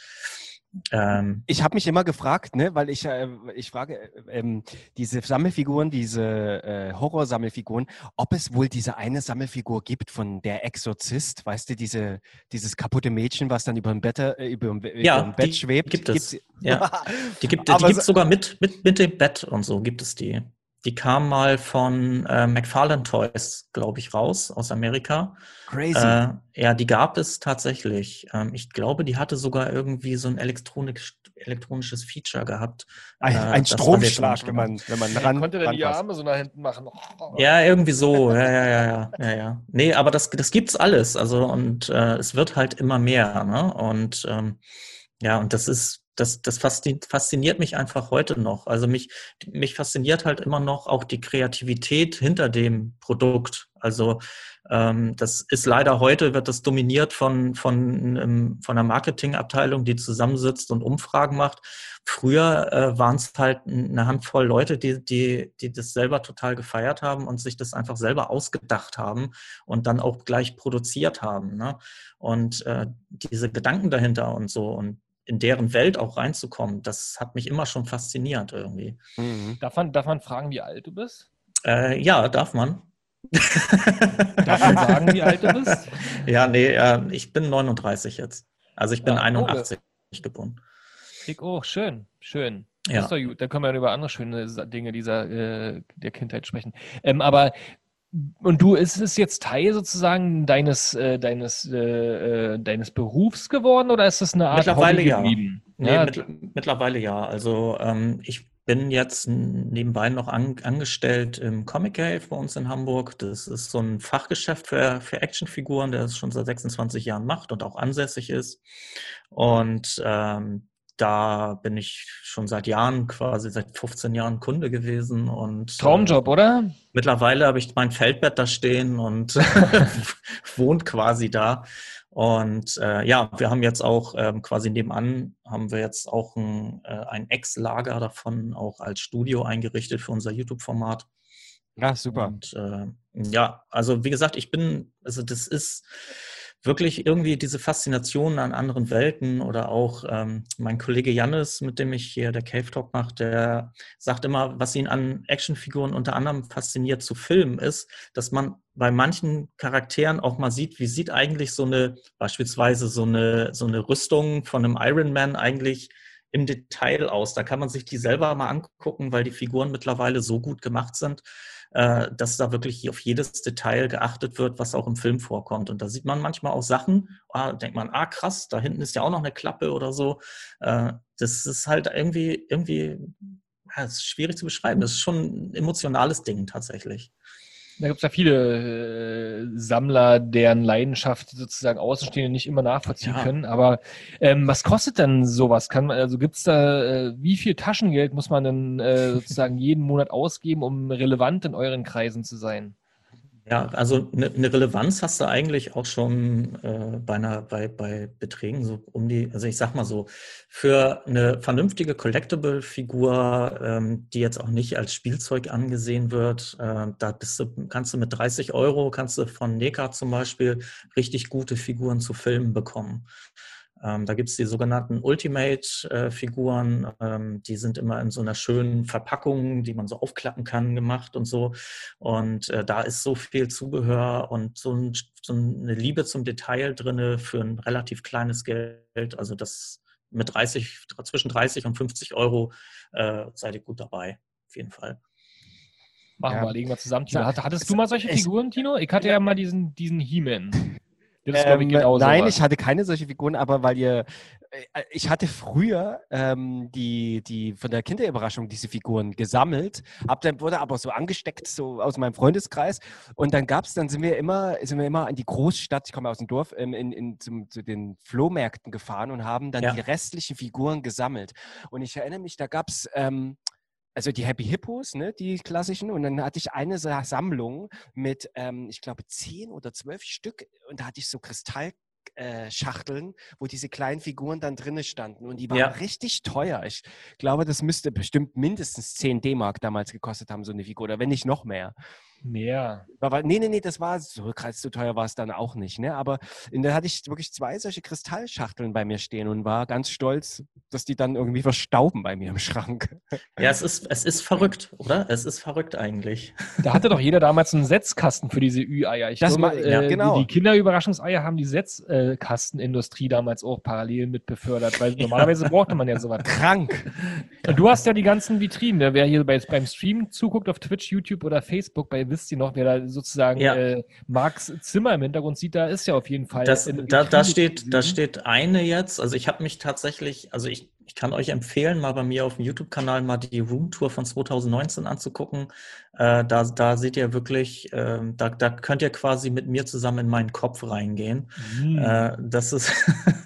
Ähm, Ich habe mich immer gefragt, ne, weil ich, äh, ich frage, äh, ähm, diese Sammelfiguren, diese äh, Horrorsammelfiguren, ob es wohl diese eine Sammelfigur gibt von der Exorzist, weißt du, diese, dieses kaputte Mädchen, was dann über dem Bett, äh, über, dem- über Ja, dem Bett die schwebt. gibt es. Gibt's- Ja. Die gibt so- sogar mit, mit, mit dem Bett und so gibt es die. Die kam mal von äh, McFarlane Toys, glaube ich, raus aus Amerika. Crazy. Äh, ja, die gab es tatsächlich. Ähm, ich glaube, die hatte sogar irgendwie so ein elektronisch, elektronisches Feature gehabt. ein äh, ein Stromschlag, wenn man, wenn man ran, konnte dann die. Arme so nach hinten machen. Ja, irgendwie so. Ja, ja, ja, ja, ja, ja. Nee, aber das, das gibt's alles. Also, und äh, es wird halt immer mehr, ne? Und ähm, ja, und das ist, das, das fasziniert, mich einfach heute noch. Also mich, mich fasziniert halt immer noch auch die Kreativität hinter dem Produkt. Also ähm, das ist leider heute, wird das dominiert von, von, ähm, von einer Marketingabteilung, die zusammensitzt und Umfragen macht. Früher äh, waren es halt eine Handvoll Leute, die, die, die das selber total gefeiert haben und sich das einfach selber ausgedacht haben und dann auch gleich produziert haben. Ne? Und äh, diese Gedanken dahinter und so und in deren Welt auch reinzukommen, das hat mich immer schon fasziniert irgendwie. Mhm. Darf man, darf man fragen, wie alt du bist? Äh, ja, darf man. Darf man sagen, wie alt du bist? ja, nee, äh, ich bin 39 jetzt. Also ich bin Ah, 81 geboren. Ich, oh, schön, schön. Das Ja. ist doch gut. Dann können wir über andere schöne Dinge dieser äh, der Kindheit sprechen. Ähm, aber und du, ist es jetzt Teil sozusagen deines äh, deines äh, äh, deines Berufs geworden oder ist das eine Art Mittlerweile Hobby ja. geblieben? Nee, Ja, mit, mittlerweile ja. Also ähm, ich bin jetzt nebenbei noch an, angestellt im Comic Cave bei uns in Hamburg. Das ist so ein Fachgeschäft für, für Actionfiguren, der es schon seit 26 Jahren macht und auch ansässig ist. Und ähm, da bin ich schon seit Jahren, quasi seit 15 Jahren Kunde gewesen und Traumjob, oder? Mittlerweile habe ich mein Feldbett da stehen und wohnt quasi da. Und äh, ja, wir haben jetzt auch ähm, quasi nebenan haben wir jetzt auch ein, äh, ein Ex-Lager davon auch als Studio eingerichtet für unser YouTube-Format. Ja, super. Und äh, ja, also wie gesagt, ich bin, also das ist wirklich irgendwie diese Faszination an anderen Welten oder auch ähm, mein Kollege Jannis, mit dem ich hier der Cave Talk mache, der sagt immer, was ihn an Actionfiguren unter anderem fasziniert zu filmen ist, dass man bei manchen Charakteren auch mal sieht, wie sieht eigentlich so eine, beispielsweise so eine, so eine Rüstung von einem Iron Man eigentlich im Detail aus. Da kann man sich die selber mal angucken, weil die Figuren mittlerweile so gut gemacht sind, äh, dass da wirklich auf jedes Detail geachtet wird, was auch im Film vorkommt. Und da sieht man manchmal auch Sachen, ah, denkt man, ah krass, da hinten ist ja auch noch eine Klappe oder so. Äh, das ist halt irgendwie, irgendwie, ja, ist schwierig zu beschreiben. Das ist schon ein emotionales Ding tatsächlich. Da gibt es ja viele äh, Sammler, deren Leidenschaft sozusagen Außenstehende nicht immer nachvollziehen Ja. können. Aber ähm, was kostet denn sowas? Kann man, also gibt es da, äh, wie viel Taschengeld muss man denn äh, sozusagen jeden Monat ausgeben, um relevant in euren Kreisen zu sein? Ja, also eine, eine Relevanz hast du eigentlich auch schon äh, bei, einer, bei, bei Beträgen so um die, also ich sag mal so, für eine vernünftige Collectible-Figur, ähm, die jetzt auch nicht als Spielzeug angesehen wird, äh, da du, kannst du mit 30 Euro, kannst du von NECA zum Beispiel richtig gute Figuren zu Filmen bekommen. Ähm, da gibt es die sogenannten Ultimate-Figuren, ähm, die sind immer in so einer schönen Verpackung, die man so aufklappen kann, gemacht und so. Und äh, da ist so viel Zubehör und so, ein, so eine Liebe zum Detail drinne für ein relativ kleines Geld. Also das mit 30, zwischen 30 und 50 Euro äh, seid ihr gut dabei, auf jeden Fall. Machen Ja. wir, legen wir zusammen. Tino. Hattest es- du mal solche Figuren, Tino? Ich hatte ja mal diesen, diesen He-Man. Das glaub ich, Ähm, genau nein, sowas. ich hatte keine solche Figuren, aber weil ihr, äh, ich hatte früher ähm, die, die von der Kinderüberraschung diese Figuren gesammelt, hab dann wurde aber so angesteckt so aus meinem Freundeskreis und dann gab's, dann sind wir immer, sind wir immer in die Großstadt, ich komme aus dem Dorf, ähm, in, in, zum, zu den Flohmärkten gefahren und haben dann Ja. die restlichen Figuren gesammelt. Und ich erinnere mich, da gab's ähm, also die Happy Hippos, ne, die klassischen. Und dann hatte ich eine Sa- Sammlung mit, ähm, ich glaube, zehn oder zwölf Stück. Und da hatte ich so äh, Schachteln, wo diese kleinen Figuren dann drinnen standen und die waren Ja. richtig teuer. Ich glaube, das müsste bestimmt mindestens 10 D-Mark damals gekostet haben, so eine Figur, oder wenn nicht noch mehr. Mehr. Aber nee, nee, nee, das war so krass, so teuer war es dann auch nicht. Ne? Aber in der hatte ich wirklich zwei solche Kristallschachteln bei mir stehen und war ganz stolz, dass die dann irgendwie verstauben bei mir im Schrank. Ja, es ist, es ist verrückt, oder? Es ist verrückt eigentlich. Da hatte doch jeder damals einen Setzkasten für diese Ü-Eier. Ich Das glaube, ma- ja, äh, genau. die, Kinderüberraschungseier haben die Setzkastenindustrie damals auch parallel mit befördert, weil normalerweise brauchte man ja sowas. Krank. Und du hast ja die ganzen Vitrinen. ne? Wer hier bei, beim Stream zuguckt auf Twitch, YouTube oder Facebook, bei wisst ihr noch, wer da sozusagen Ja. äh, Marks Zimmer im Hintergrund sieht, da ist ja auf jeden Fall. Das, eine da, da, steht, da steht eine jetzt. Also ich habe mich tatsächlich, also ich, ich kann euch empfehlen, mal bei mir auf dem YouTube-Kanal mal die Roomtour von 2019 anzugucken. Äh, da, da seht ihr wirklich, ähm, da, da könnt ihr quasi mit mir zusammen in meinen Kopf reingehen. Hm. Äh, das ist,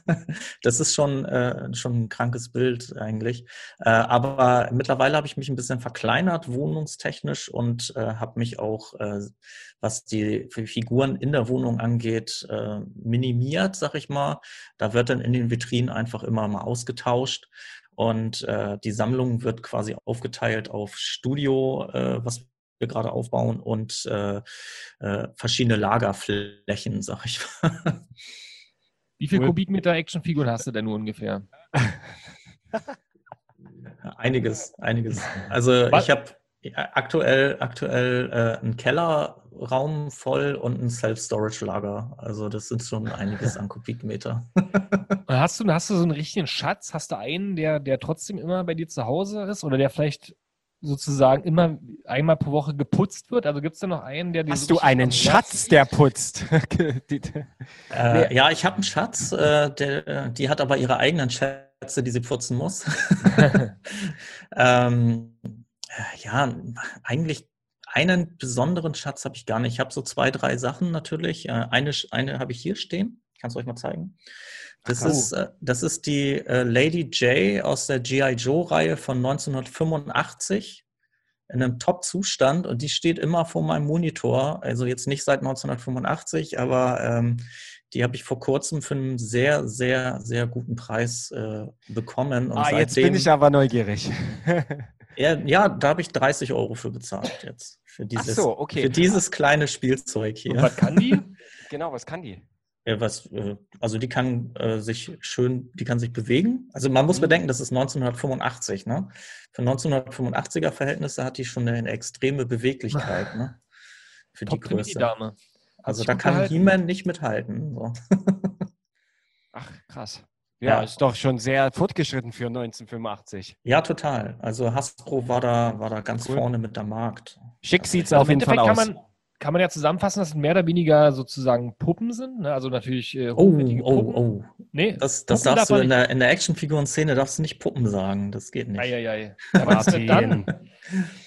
das ist schon, äh, schon ein krankes Bild eigentlich. Äh, aber mittlerweile habe ich mich ein bisschen verkleinert, wohnungstechnisch, und äh, habe mich auch, äh, was die Figuren in der Wohnung angeht, äh, minimiert, sag ich mal. Da wird dann in den Vitrinen einfach immer mal ausgetauscht. Und äh, die Sammlung wird quasi aufgeteilt auf Studio, äh, was wir gerade aufbauen, und äh, äh, verschiedene Lagerflächen, sag ich mal. Wie viel. Kubikmeter Actionfiguren hast du denn nur ungefähr? Einiges, einiges. Also Was? ich habe aktuell, aktuell äh, einen Kellerraum voll und ein Self-Storage-Lager. Also das sind schon einiges an Kubikmeter. Und Hast du, hast du so einen richtigen Schatz? Hast du einen, der, der trotzdem immer bei dir zu Hause ist oder der vielleicht sozusagen immer einmal pro Woche geputzt wird? Also gibt es da noch einen, der Hast du einen Schatz, der putzt? Die- Äh, Ja, ich habe einen Schatz, äh, der, die hat aber ihre eigenen Schätze, die sie putzen muss. ähm, äh, ja, eigentlich einen besonderen Schatz habe ich gar nicht. Ich habe so zwei, drei Sachen natürlich. Äh, eine eine habe ich hier stehen. Kannst du euch mal zeigen? Das, Ach, oh. ist, äh, das ist die äh, Lady J aus der G.I. Joe-Reihe von 1985 in einem Top-Zustand und die steht immer vor meinem Monitor. Also jetzt nicht seit 1985, aber ähm, die habe ich vor kurzem für einen sehr, sehr, sehr guten Preis äh, bekommen. Und ah, jetzt seitdem, bin ich aber neugierig. ja, ja, da habe ich 30 Euro für bezahlt jetzt. Für dieses, so, okay. für dieses kleine Spielzeug Und hier. was kann die? genau, was kann die? Ja, was, äh, also die kann äh, sich schön, die kann sich bewegen. Also man muss Mhm. bedenken, das ist 1985, ne? Für 1985er Verhältnisse hat die schon eine, extreme Beweglichkeit, ne? Für die Top trainiert Größe. die Dame. Also da kann. He-Man nicht mithalten. So. Ach, krass. Ja, Ja. ist doch schon sehr fortgeschritten für 1985. Ja, total. Also Hasbro war da, war da ganz Cool. vorne mit der Markt. Schick sieht's Also auf jeden Fall aus. Kann man, kann man ja zusammenfassen, dass es mehr oder weniger sozusagen Puppen sind. Ne? Also natürlich äh, Oh, oh, Puppen. oh. Nee, Das, das darfst du man in der, in der Actionfiguren-Szene darfst du nicht Puppen sagen. Das geht nicht. Eieiei. Denn dann?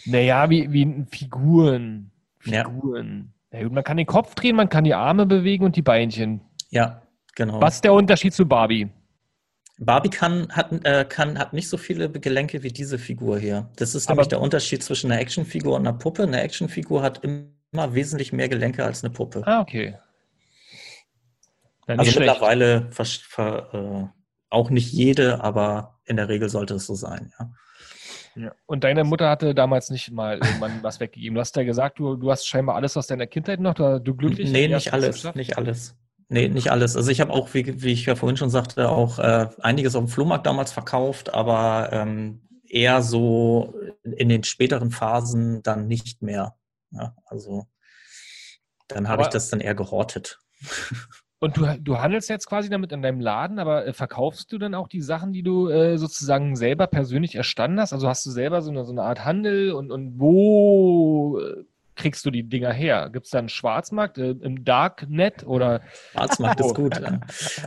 Naja, wie, wie Figuren. Ja. Figuren. Ja. gut, man kann den Kopf drehen, man kann die Arme bewegen und die Beinchen. Ja, genau. Was ist der Unterschied zu Barbie? Barbie kann, hat, äh, kann, hat nicht so viele Gelenke wie diese Figur hier. Das ist Aber- nämlich der Unterschied zwischen einer Actionfigur und einer Puppe. Eine Actionfigur hat immer wesentlich mehr Gelenke als eine Puppe. Ah, okay. Nicht also schlecht. mittlerweile vers- ver, äh, auch nicht jede, aber in der Regel sollte es so sein. Ja. Ja. Und deine Mutter hatte damals nicht mal irgendwann was weggegeben. Du hast ja gesagt, du, du hast scheinbar alles aus deiner Kindheit noch, du, du glücklich. Nee, nicht alles, nicht alles. Nee, nicht alles. Also ich habe auch, wie, wie ich ja vorhin schon sagte, auch äh, einiges auf dem Flohmarkt damals verkauft, aber ähm, eher so in den späteren Phasen dann nicht mehr. Ja, also dann habe ich das dann eher gehortet. Und du, du handelst jetzt quasi damit in deinem Laden, aber äh, verkaufst du dann auch die Sachen, die du äh, sozusagen selber persönlich erstanden hast? Also hast du selber so eine, so eine Art Handel und, und wo äh, kriegst du die Dinger her? Gibt es da einen Schwarzmarkt äh, im Darknet oder Schwarzmarkt ist gut. Ja.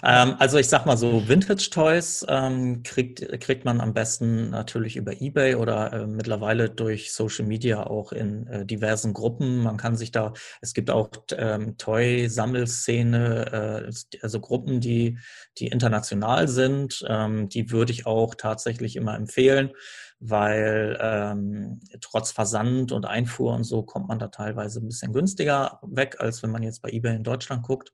Ähm, also ich sag mal so, Vintage-Toys ähm, kriegt, kriegt man am besten natürlich über Ebay oder äh, mittlerweile durch Social Media auch in äh, diversen Gruppen. Man kann sich da, es gibt auch ähm, Toy-Sammelszene, äh, also Gruppen, die, die international sind. Ähm, die würde ich auch tatsächlich immer empfehlen, weil ähm, trotz Versand und Einfuhr und so kommt man da teilweise ein bisschen günstiger weg, als wenn man jetzt bei eBay in Deutschland guckt.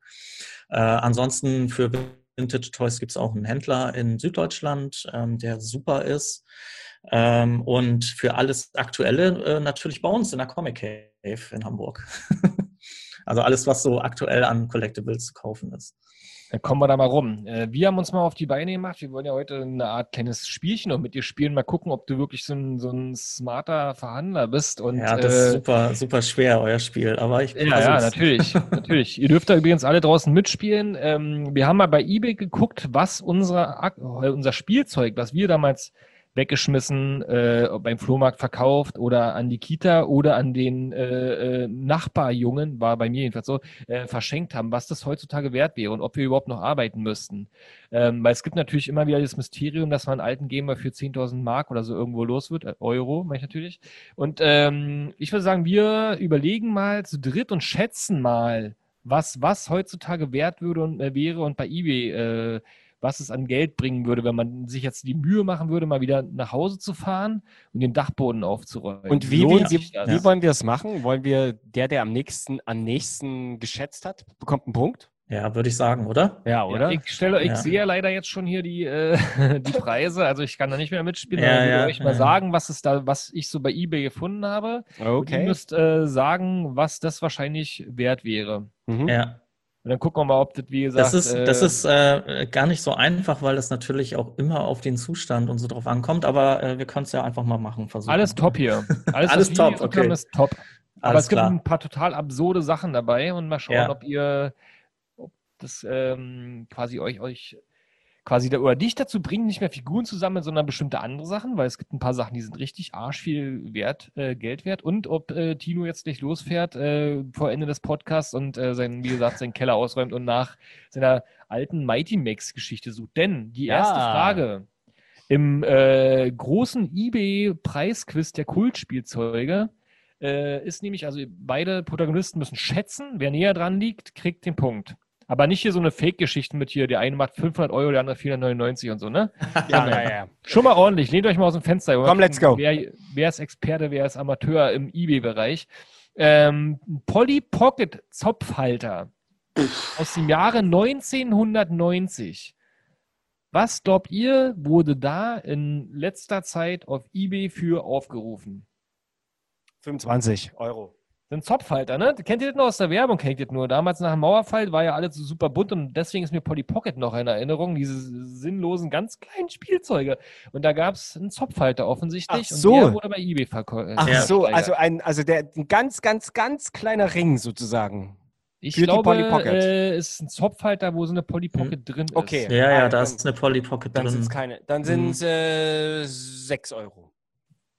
Äh, ansonsten für Vintage Toys gibt es auch einen Händler in Süddeutschland, ähm, der super ist. Ähm, und für alles Aktuelle äh, natürlich bei uns in der Comic Cave in Hamburg. also alles, was so aktuell an Collectibles zu kaufen ist. Dann kommen wir da mal rum. Äh, wir haben uns mal auf die Beine gemacht. Wir wollen ja heute eine Art kleines Spielchen noch mit dir spielen. Mal gucken, ob du wirklich so ein, so ein smarter Verhandler bist. Und, ja, das ist äh, super, super schwer, euer Spiel. Aber ich Ja, ja, natürlich, natürlich. Ihr dürft da übrigens alle draußen mitspielen. Ähm, wir haben mal bei eBay geguckt, was unser, Ak- äh, unser Spielzeug, was wir damals weggeschmissen, äh, beim Flohmarkt verkauft oder an die Kita oder an den äh, äh, Nachbarjungen, war bei mir jedenfalls so, äh, verschenkt haben, was das heutzutage wert wäre und ob wir überhaupt noch arbeiten müssten. Ähm, weil es gibt natürlich immer wieder das Mysterium, dass man einen alten Gamer für 10.000 Mark oder so irgendwo los wird, äh, Euro, meine ich natürlich. Und ähm, ich würde sagen, wir überlegen mal zu dritt und schätzen mal, was, was heutzutage wert würde und äh, wäre und bei eBay, äh, was es an Geld bringen würde, wenn man sich jetzt die Mühe machen würde, mal wieder nach Hause zu fahren und den Dachboden aufzuräumen. Und wie, wie, wie, das? wie wollen wir es machen? Wollen wir, der, der am nächsten, am nächsten geschätzt hat, bekommt einen Punkt? Ja, würde ich sagen, oder? Ja, oder? Ja, ich stelle, ich Ja. sehe ja leider jetzt schon hier die, äh, die Preise, also ich kann da nicht mehr mitspielen. Ja, aber ich will ja, euch mal ja. sagen, was es da, was ich so bei eBay gefunden habe. Und ihr okay. müsst äh, sagen, was das wahrscheinlich wert wäre. Mhm. Und dann gucken wir mal, ob das, wie gesagt, Das ist, das äh, ist äh, gar nicht so einfach, weil das natürlich auch immer auf den Zustand und so drauf ankommt, aber äh, wir können es ja einfach mal machen. Versuchen. alles top hier. Alles, Alles top, okay. ist top. Aber Alles es gibt klar. ein paar total absurde Sachen dabei und mal schauen, Ja. ob ihr, ob das ähm, quasi euch, euch quasi da, oder dich dazu bringt, nicht mehr Figuren zu sammeln, sondern bestimmte andere Sachen, weil es gibt ein paar Sachen, die sind richtig arsch viel wert, äh, Geld wert und ob äh, Tino jetzt nicht losfährt äh, vor Ende des Podcasts und äh, sein, wie gesagt, seinen Keller ausräumt und nach seiner alten Mighty Max Geschichte sucht. Denn die erste Ja. Frage im äh, großen eBay-Preisquiz der Kultspielzeuge äh, ist nämlich, also beide Protagonisten müssen schätzen, wer näher dran liegt, kriegt den Punkt. Aber nicht hier so eine Fake-Geschichte mit hier, der eine macht 500 Euro, der andere 499 und so, ne? Ja, ja, ja. Schon mal ordentlich, lehnt euch mal aus dem Fenster. Komm, let's go. Wer, wer ist Experte, wer ist Amateur im eBay-Bereich? Ähm, ein Polly Pocket Zopfhalter aus dem Jahre 1990. Was glaubt ihr, wurde da in letzter Zeit auf eBay für aufgerufen? 25 Euro. Ein Zopfhalter, ne? Kennt ihr das noch aus der Werbung? Kennt ihr das nur? Damals nach dem Mauerfall war ja alles so super bunt und deswegen ist mir Polly Pocket noch in Erinnerung, diese sinnlosen, ganz kleinen Spielzeuge. Und da gab es einen Zopfhalter offensichtlich Ach so. und der wurde bei eBay verkauft. Ach Ja. so, also ein, also der ein ganz, ganz, ganz kleiner Ring sozusagen. ich für die glaube, Polly Pocket. äh, es ist ein Zopfhalter, wo so eine Polly Pocket drin ist. Okay. Ja, ja, da ist eine Polly Pocket Dann sind es drin. keine. Dann sind es äh, 6 Euro.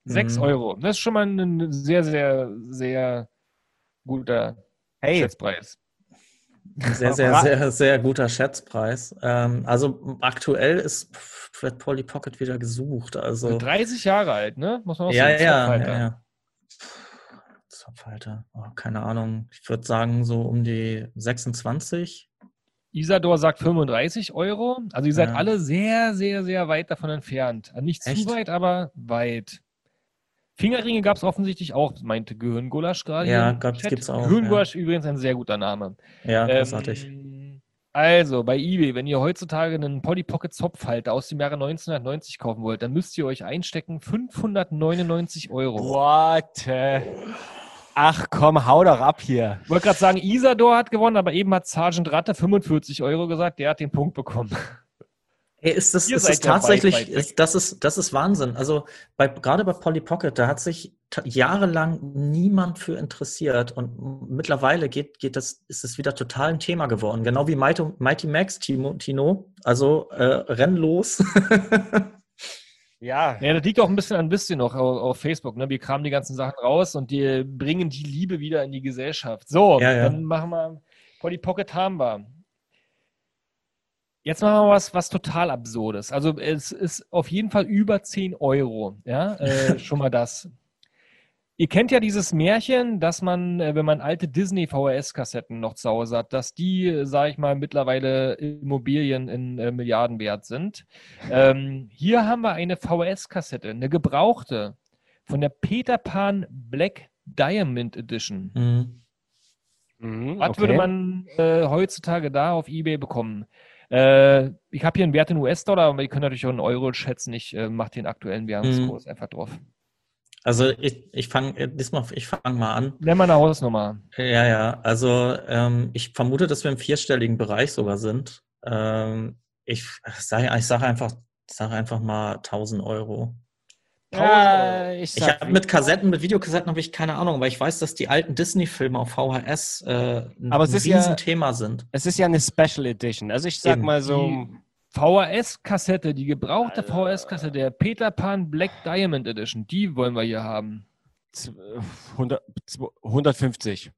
Sechs Mhm. Euro. Das ist schon mal ein sehr, sehr, sehr guter Hey, Schätzpreis. Sehr, sehr, sehr, sehr guter Schätzpreis. Ähm, also aktuell ist wird Polly Pocket wieder gesucht. Also 30 Jahre alt, ne? Muss man auch ja, sagen. ja, ja, ja. Zopfhalter. Oh, keine Ahnung. Ich würde sagen so um die 26. Isador sagt 35 Euro. Also ihr seid Ja. alle sehr, sehr, sehr weit davon entfernt. Nicht zu Echt? weit, aber weit. Fingerringe gab es offensichtlich auch, meinte Gehirngulasch gerade. Ja, gab's- Chat. gibt's auch, Gehirngulasch übrigens ein sehr guter Name. Ja, großartig. Ähm, also, bei eBay, wenn ihr heutzutage einen Polly Pocket Zopfhalter aus dem Jahre 1990 kaufen wollt, dann müsst ihr euch einstecken 599 Euro. what? Ach komm, hau doch ab hier. Ich wollte gerade sagen, Isador hat gewonnen, aber eben hat Sergeant Ratte 45 Euro gesagt, der hat den Punkt bekommen. Ey, ist das, Ihr ist das weit, tatsächlich, weit weg. ist, das, ist, das ist Wahnsinn. Also bei, gerade bei Polly Pocket, da hat sich jahrelang niemand für interessiert und mittlerweile geht, geht das, ist es wieder total ein Thema geworden. Genau wie Mighty, Mighty Max, Timo, Tino. Also äh, renn los. Ja. Ja, das liegt auch ein bisschen an bisschen noch auf, auf Facebook. Ne? Wir kramen die ganzen Sachen raus und die bringen die Liebe wieder in die Gesellschaft. So, Ja, ja. dann machen wir Polly Pocket haben wir. Jetzt machen wir was, was total Absurdes. Also es ist auf jeden Fall über 10 Euro. Ja, äh, schon mal das. Ihr kennt ja dieses Märchen, dass man, äh, wenn man alte Disney-VHS-Kassetten noch zu Hause hat, dass die, sage ich mal, mittlerweile Immobilien in äh, Milliarden wert sind. Ähm, hier haben wir eine VHS-Kassette, eine gebrauchte, von der Peter Pan Black Diamond Edition. Mhm. Mhm, Was okay. würde man äh, heutzutage da auf Ebay bekommen? Äh, ich habe hier einen Wert in US-Dollar, aber ihr könnt natürlich auch in Euro schätzen. Ich äh, mache den aktuellen Währungskurs einfach drauf. Also ich, ich fange diesmal, ich fange mal an. Nenn mal eine Hausnummer. Ja, ja. Also ähm, ich vermute, dass wir im vierstelligen Bereich sogar sind. Ähm, ich sage ich sag einfach, sag einfach mal 1000 Euro. Ja, ich Ich habe mit Kassetten, mit Videokassetten habe ich keine Ahnung, weil ich weiß, dass die alten Disney-Filme auf VHS äh, ein Aber es ist ja- Riesenthema sind. es ist ja eine Special Edition. Also ich sag Eben. mal so, Die VHS-Kassette, die gebrauchte VHS-Kassette der Peter Pan Black Diamond Edition, die wollen wir hier haben. z- 100, 150.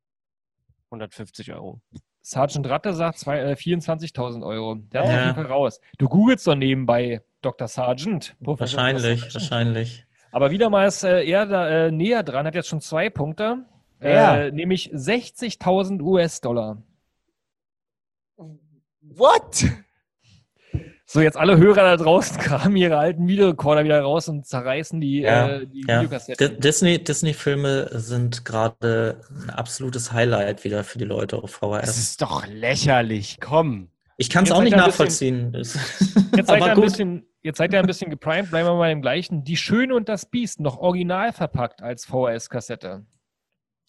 150 Euro. Sergeant Ratte sagt zwei- äh, 24.000 Euro. Der ist Ja. auf jeden Fall raus. Du googelst doch nebenbei Dr. Sergeant. Professor Wahrscheinlich, Sergeant. wahrscheinlich. Aber wieder mal ist äh, er da äh, näher dran, hat jetzt schon zwei Punkte. Ja. Äh, nämlich 60.000 US-Dollar. What? So, jetzt alle Hörer da draußen kramen ihre alten Videorekorder wieder raus und zerreißen die, Ja, äh, die Ja. Videokassetten. Di- Disney, Disney-Filme sind gerade ein absolutes Highlight wieder für die Leute auf Das VHS. ist doch lächerlich. Komm. Ich kann es auch nicht nachvollziehen. Jetzt seid, ihr Aber ein gut. bisschen, jetzt seid ihr ein bisschen geprimed, bleiben wir mal im gleichen. Die Schöne und das Biest noch original verpackt als VHS-Kassette.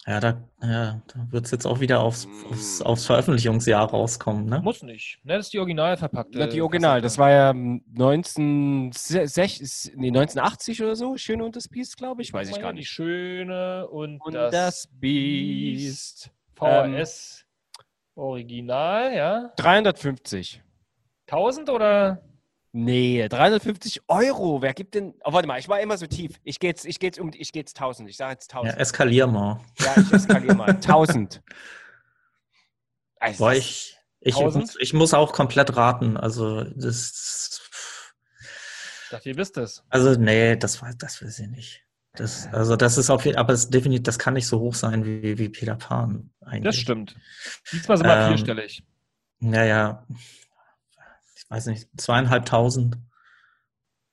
Ja, da, ja, da wird es jetzt auch wieder aufs, aufs, aufs Veröffentlichungsjahr rauskommen, ne? Muss nicht. Ne, das ist die original verpackte. Na, die Original, das war ja 1960, nee, 1980 oder so. Schöne und das Biest, glaube ich. Weiß ich gar Die nicht. Schöne und, Und das, das Biest. VHS Original, ja. 350. 1000 oder? Nee, 350 Euro. Wer gibt denn. Oh, warte mal, ich war immer so tief. Ich gehe jetzt, ich gehe jetzt um, ich gehe jetzt 1000. Ich sage jetzt Ja, 1000. eskalier mal. Ja, ich eskaliere mal. 1000. Also, Boah, ich, ich, 1000? muss, ich muss auch komplett raten. Also, das. Ich dachte, ihr wisst es. Also, nee, das war, das weiß ich nicht. Das, also, das ist auf jeden aber es definitiv, das kann nicht so hoch sein wie, wie Peter Pan eigentlich. Das stimmt. Diesmal sind wir Ähm, vierstellig. Naja, weiß nicht, zweieinhalbtausend.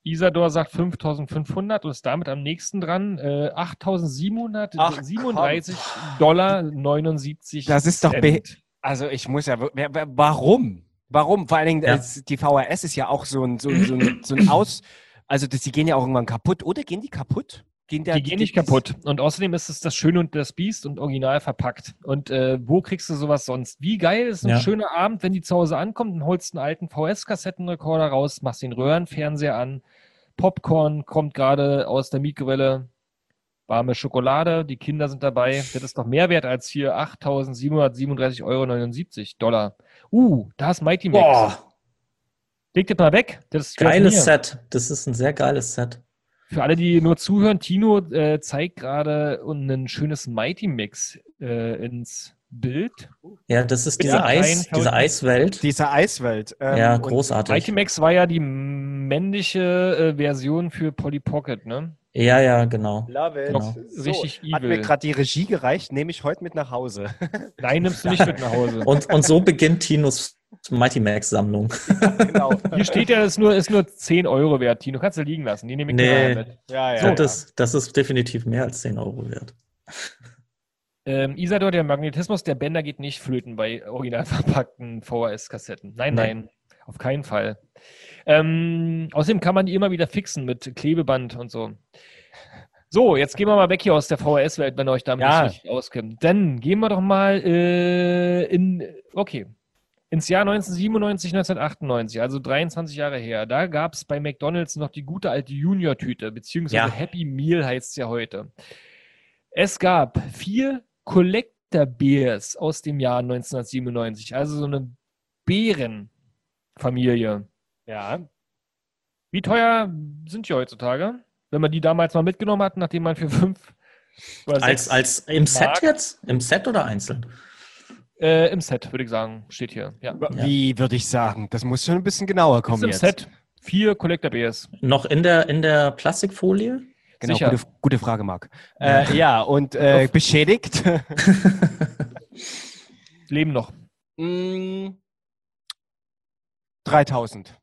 Isador sagt 5500 und ist damit am nächsten dran. Äh, 8737 Dollar 79 Das ist doch Also ich muss ja, warum? Warum? Vor allen Dingen, Ja. es- die VHS ist ja auch so ein, so ein, so ein, so ein Aus, also das, die gehen ja auch irgendwann kaputt, oder? Gehen die kaputt? Gehen der, Die gehen nicht kaputt. Und außerdem ist es das Schöne und das Biest und original verpackt. Und äh, wo kriegst du sowas sonst? Wie geil ist ein Ja. schöner Abend, wenn die zu Hause ankommt und holst einen alten VS-Kassettenrekorder raus, machst den Röhrenfernseher an, Popcorn kommt gerade aus der Mikrowelle, warme Schokolade, die Kinder sind dabei. Das ist doch mehr wert als hier 8.737,79 Euro Dollar. Uh, da ist Mighty Max. Boah, Leg das mal weg. Das geiles. Set. Das ist ein sehr geiles Set. Für alle, die nur zuhören, Tino äh, zeigt gerade ein schönes Mighty Mix äh, ins Bild. Ja, das ist diese, dieser Eis, diese Eiswelt. Diese Eiswelt. ähm, Ja, großartig. Mighty Max war ja die männliche äh, Version für Polly Pocket, ne? Ja, ja, genau. Love it. Genau. So, Richtig hat evil. mir gerade die Regie gereicht, nehme ich heute mit nach Hause. Nein, nimmst du nicht mit nach Hause. Und, und so beginnt Tinos Mighty Max Sammlung. genau. Hier steht ja, es ist nur, ist nur 10 Euro wert, Tino. Kannst du liegen lassen. Die nehme ich Nee. mit. Ja, ja. So, ja. das, das ist definitiv mehr als 10 Euro wert. Ähm, Isador, der Magnetismus der Bänder geht nicht flöten bei original verpackten VHS-Kassetten. Nein, Nee. nein, auf keinen Fall. Ähm, außerdem kann man die immer wieder fixen mit Klebeband und so. So, jetzt gehen wir mal weg hier aus der VHS-Welt, wenn ihr euch damit Ja. nicht auskennt. Dann gehen wir doch mal äh, in, okay, ins Jahr 1997, 1998, also 23 Jahre her. Da gab es bei McDonalds noch die gute alte Junior-Tüte, beziehungsweise Ja. Happy Meal heißt es ja heute. Es gab vier Collector Bears aus dem Jahr 1997, also so eine Bärenfamilie. ja. Wie teuer sind die heutzutage? Wenn man die damals mal mitgenommen hat, nachdem man für fünf oder Als, als im Set jetzt? Im Set oder einzeln? Äh, im Set, würde ich sagen, steht hier. Ja. Wie würde ich sagen? Das muss schon ein bisschen genauer Ist kommen im jetzt. Set vier Collector Bears. Noch in der, in der Plastikfolie? Genau, Sicher. gute, gute Frage, Marc. Äh, ja, und äh, beschädigt. Leben noch. Mm, 3000.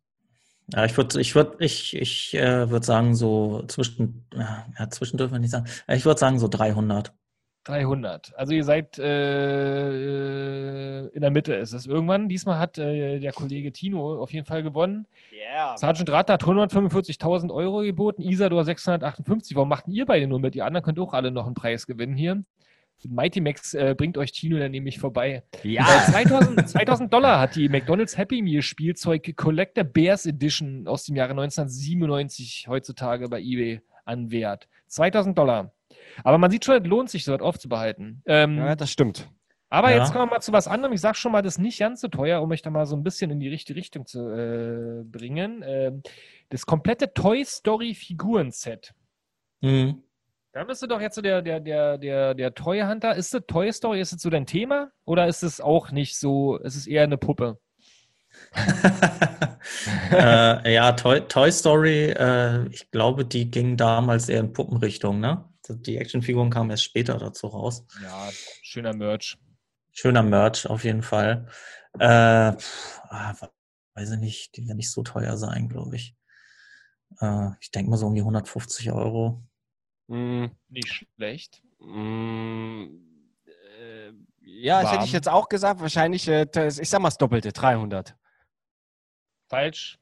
Ja, ich würde, ich würde, ich, ich äh, würde sagen so zwischen, ja, ja, zwischen dürfen wir nicht sagen. Äh, Ich würde sagen so 300. 300. Also ihr seid äh, in der Mitte ist es irgendwann. Diesmal hat äh, der Kollege Tino auf jeden Fall gewonnen. Yeah. Sergeant Ratter hat 145.000 Euro geboten, Isador 658. Warum machten ihr beide nur mit? Die anderen könnt auch alle noch einen Preis gewinnen hier. Mighty Max äh, bringt euch Tino dann nämlich vorbei. Äh, 2000, 2000 Dollar hat die McDonald's Happy Meal Spielzeug Collector Bears Edition aus dem Jahre 1997 heutzutage bei eBay an Wert. 2000 Dollar. Aber man sieht schon, es lohnt sich, so etwas aufzubehalten. Ähm, Ja, das stimmt. aber Ja. jetzt kommen wir mal zu was anderem. Ich sage schon mal, das ist nicht ganz so teuer, um euch da mal so ein bisschen in die richtige Richtung zu äh, bringen. Ähm, das komplette Toy Story Figuren-Set. Mhm. Da bist du doch jetzt so der, der, der, der, der Toy Hunter. Ist das Toy Story, ist das so dein Thema? Oder ist es auch nicht so, ist es eher eine Puppe? äh, ja, Toy, Toy Story, äh, ich glaube, die ging damals eher in Puppenrichtung, ne? Die Actionfiguren kamen erst später dazu raus. Ja, schöner Merch. Schöner Merch auf jeden Fall. Äh, pff, ah, weiß ich nicht, die werden nicht so teuer sein, glaube ich. Äh, ich denke mal so um die 150 Euro. Mm, Nicht schlecht. mm, äh, ja, das hätte ich jetzt auch gesagt. Wahrscheinlich, äh, ich sag mal das Doppelte, 300. Falsch.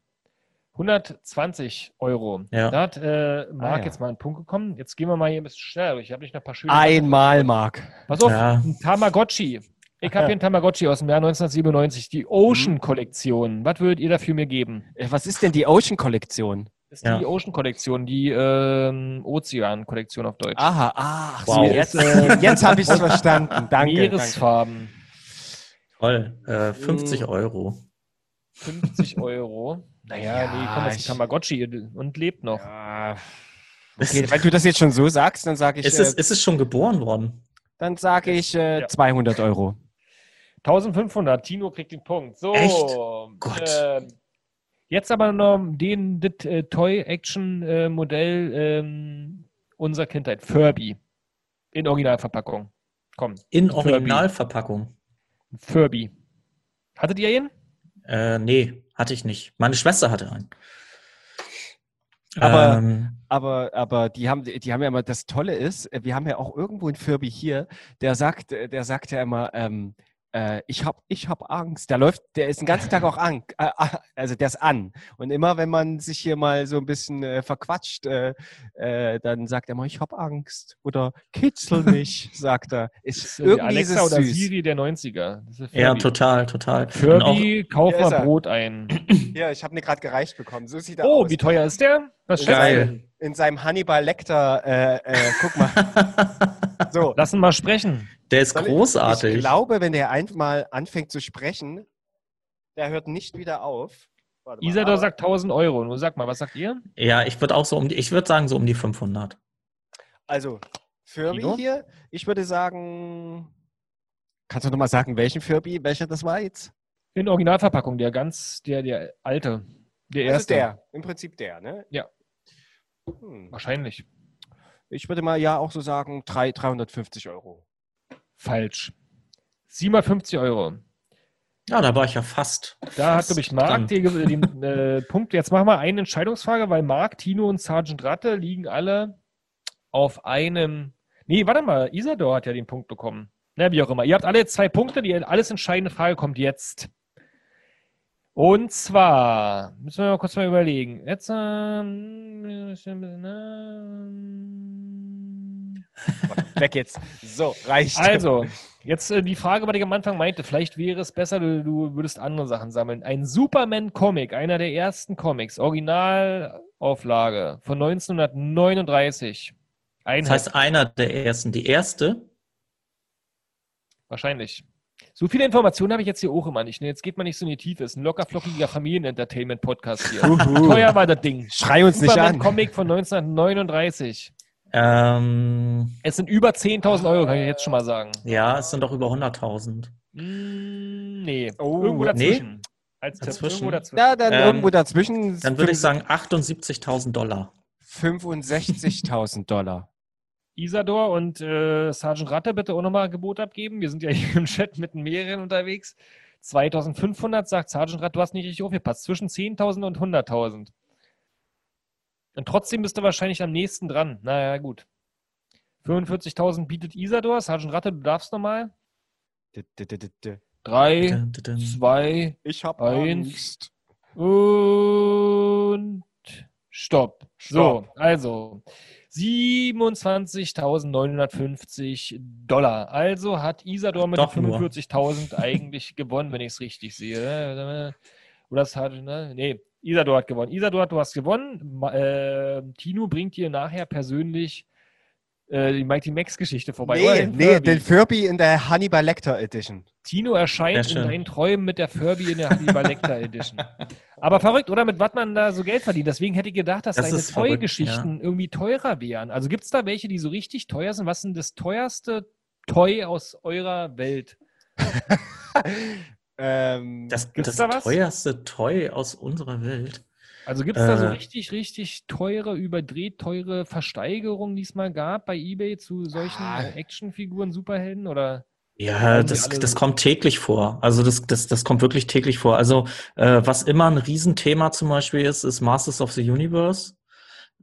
120 Euro. Ja. Da hat äh, Marc Ah, ja. jetzt mal einen Punkt gekommen. Jetzt gehen wir mal hier ein bisschen schneller durch. Ich habe nicht noch ein paar schöne Einmal, Marc. Pass auf, Ja. ein Tamagotchi. Ich habe hier einen Tamagotchi aus dem Jahr 1997, die Ocean-Kollektion. Was würdet ihr dafür mir geben? Äh, Was ist denn die Ocean-Kollektion? Das ist Ja. die Ocean-Kollektion, die ähm, Ozean-Kollektion auf Deutsch. Aha, ach, Wow. so, jetzt, äh, jetzt habe ich es verstanden. Danke. danke. Meeresfarben. Toll. Äh, 50 Mm. Euro. 50 Euro. Naja, Ja, nee, komm, das ist ein Tamagotchi und lebt noch. Ja. Okay, wenn du das jetzt schon so sagst, dann sage ich, Ist es, äh, ist es schon geboren worden? dann sage ich äh, Ja. 200 Euro. 1500, Tino kriegt den Punkt. So. Echt? Gott. ähm, jetzt aber noch den das, äh, Toy-Action-Modell ähm, unserer Kindheit. Furby. In Originalverpackung. Komm, In Furby. Originalverpackung? Furby. Hattet ihr ihn? Äh, nee, hatte ich nicht. Meine Schwester hatte einen. Aber- ähm, Aber, aber die haben, die haben ja immer, das Tolle ist, äh, wir haben ja auch irgendwo einen Furby hier, der sagt, äh, der sagt ja immer, ähm, äh, ich hab, ich hab Angst. Der läuft, der ist den ganzen Tag auch an, äh, ah, also der ist an. Und immer, wenn man sich hier mal so ein bisschen äh, verquatscht, äh, äh, dann sagt er mal, ich hab Angst. Oder kitzel mich, sagt er. Ist ist irgendwie ist Alexa es oder süß. Siri der 90er. Das ist ja, total, total. Furby, kauf ist mal er. Brot ein. Ja, ich habe mir gerade gereicht bekommen. So sieht er Oh, aus. wie teuer ist der? Was schätzt Geil. In seinem Hannibal Lecter, äh, äh, guck mal. So. Lass ihn mal sprechen. der ist Soll ich- großartig. Ich glaube, wenn der einmal anfängt zu sprechen, der hört nicht wieder auf. Warte mal, Isador aber- sagt 1000 Euro. Nur sag mal, was sagt ihr? ja, ich würde auch so um die, ich würde sagen so um die 500. Also, Furby Tino? hier, ich würde sagen. Kannst du nochmal sagen, welchen Furby, welcher das war jetzt? In Originalverpackung, der ganz, der, der alte. Der Das ist erste. der, im Prinzip der, ne? Ja. Hm. Wahrscheinlich. Ich würde mal ja auch so sagen, drei, 350 Euro. Falsch. 750 Euro. Ja, da war ich ja fast. Da hat, fast glaube ich, Marc dran. den, den äh, Punkt. Jetzt machen wir eine Entscheidungsfrage, weil Marc, Tino und Sergeant Ratte liegen alle auf einem. Nee, warte mal, Isador hat ja den Punkt bekommen. Na, wie auch immer. Ihr habt alle zwei Punkte. Die alles entscheidende Frage kommt jetzt. Und zwar, müssen wir mal kurz mal überlegen. Jetzt, ähm, Weg jetzt. So, reicht. Also, jetzt äh, die Frage, was ich am Anfang meinte, vielleicht wäre es besser, du, du würdest andere Sachen sammeln. Ein Superman-Comic, einer der ersten Comics, Originalauflage von 1939. Ein Das heißt, einer der ersten, die erste. wahrscheinlich. So viele Informationen habe ich jetzt hier auch immer nicht. Ne? Jetzt geht man nicht so in die Tiefe. Es ist ein lockerflockiger Familien-Entertainment-Podcast hier. Uhu. Teuer war das Ding. Schrei uns nicht an. Superman-Comic von 1939. Ähm, Es sind über 10.000 Euro, kann ich jetzt schon mal sagen. ja, es sind doch über 100.000. Mm, nee, Oh, irgendwo nee? dazwischen. Als Tipp, Dazwischen? irgendwo dazwischen. Ja, dann Ähm, irgendwo dazwischen. Dann würde ich sagen 78.000 Dollar. 65.000 Dollar. Isador und äh, Sergeant Ratte bitte auch nochmal Gebot abgeben. Wir sind ja hier im Chat mit mehreren unterwegs. 2500 sagt Sergeant Ratte, du hast nicht richtig aufgepasst. Zwischen 10.000 und 100.000. Und trotzdem bist du wahrscheinlich am nächsten dran. Naja, gut. 45.000 bietet Isador. Sergeant Ratte, du darfst nochmal. Drei, zwei Ich hab Eins. Angst. und Stopp. So, Stopp. also 27.950 Dollar. Also hat Isador mit Doch nur. 45.000 eigentlich gewonnen, wenn ich es richtig sehe. Oder das hat, ne? Nee, Isador hat gewonnen. Isador, du hast gewonnen. Äh, Tino bringt dir nachher persönlich äh, die Mighty Max Geschichte vorbei. Nee, den nee, Furby. den Furby in der Hannibal Lecter Edition. Tino erscheint in deinen Träumen mit der Furby in der Hannibal Lecter Edition. Aber verrückt, oder? Mit was man da so Geld verdient. Deswegen hätte ich gedacht, dass Das deine Toy-Geschichten irgendwie teurer wären. Also gibt es da welche, die so richtig teuer sind? Was ist denn das teuerste Toy aus eurer Welt? ähm, Das, Gibt's das da was? teuerste Toy aus unserer Welt. Also gibt es da so Äh. richtig, richtig teure, überdreht teure Versteigerungen, die es mal gab bei Ebay zu solchen Ah. Actionfiguren, Superhelden? Oder Ja, das, das so- kommt täglich vor. Also das, das, das kommt wirklich täglich vor. Also äh, was immer ein Riesenthema zum Beispiel ist, ist Masters of the Universe.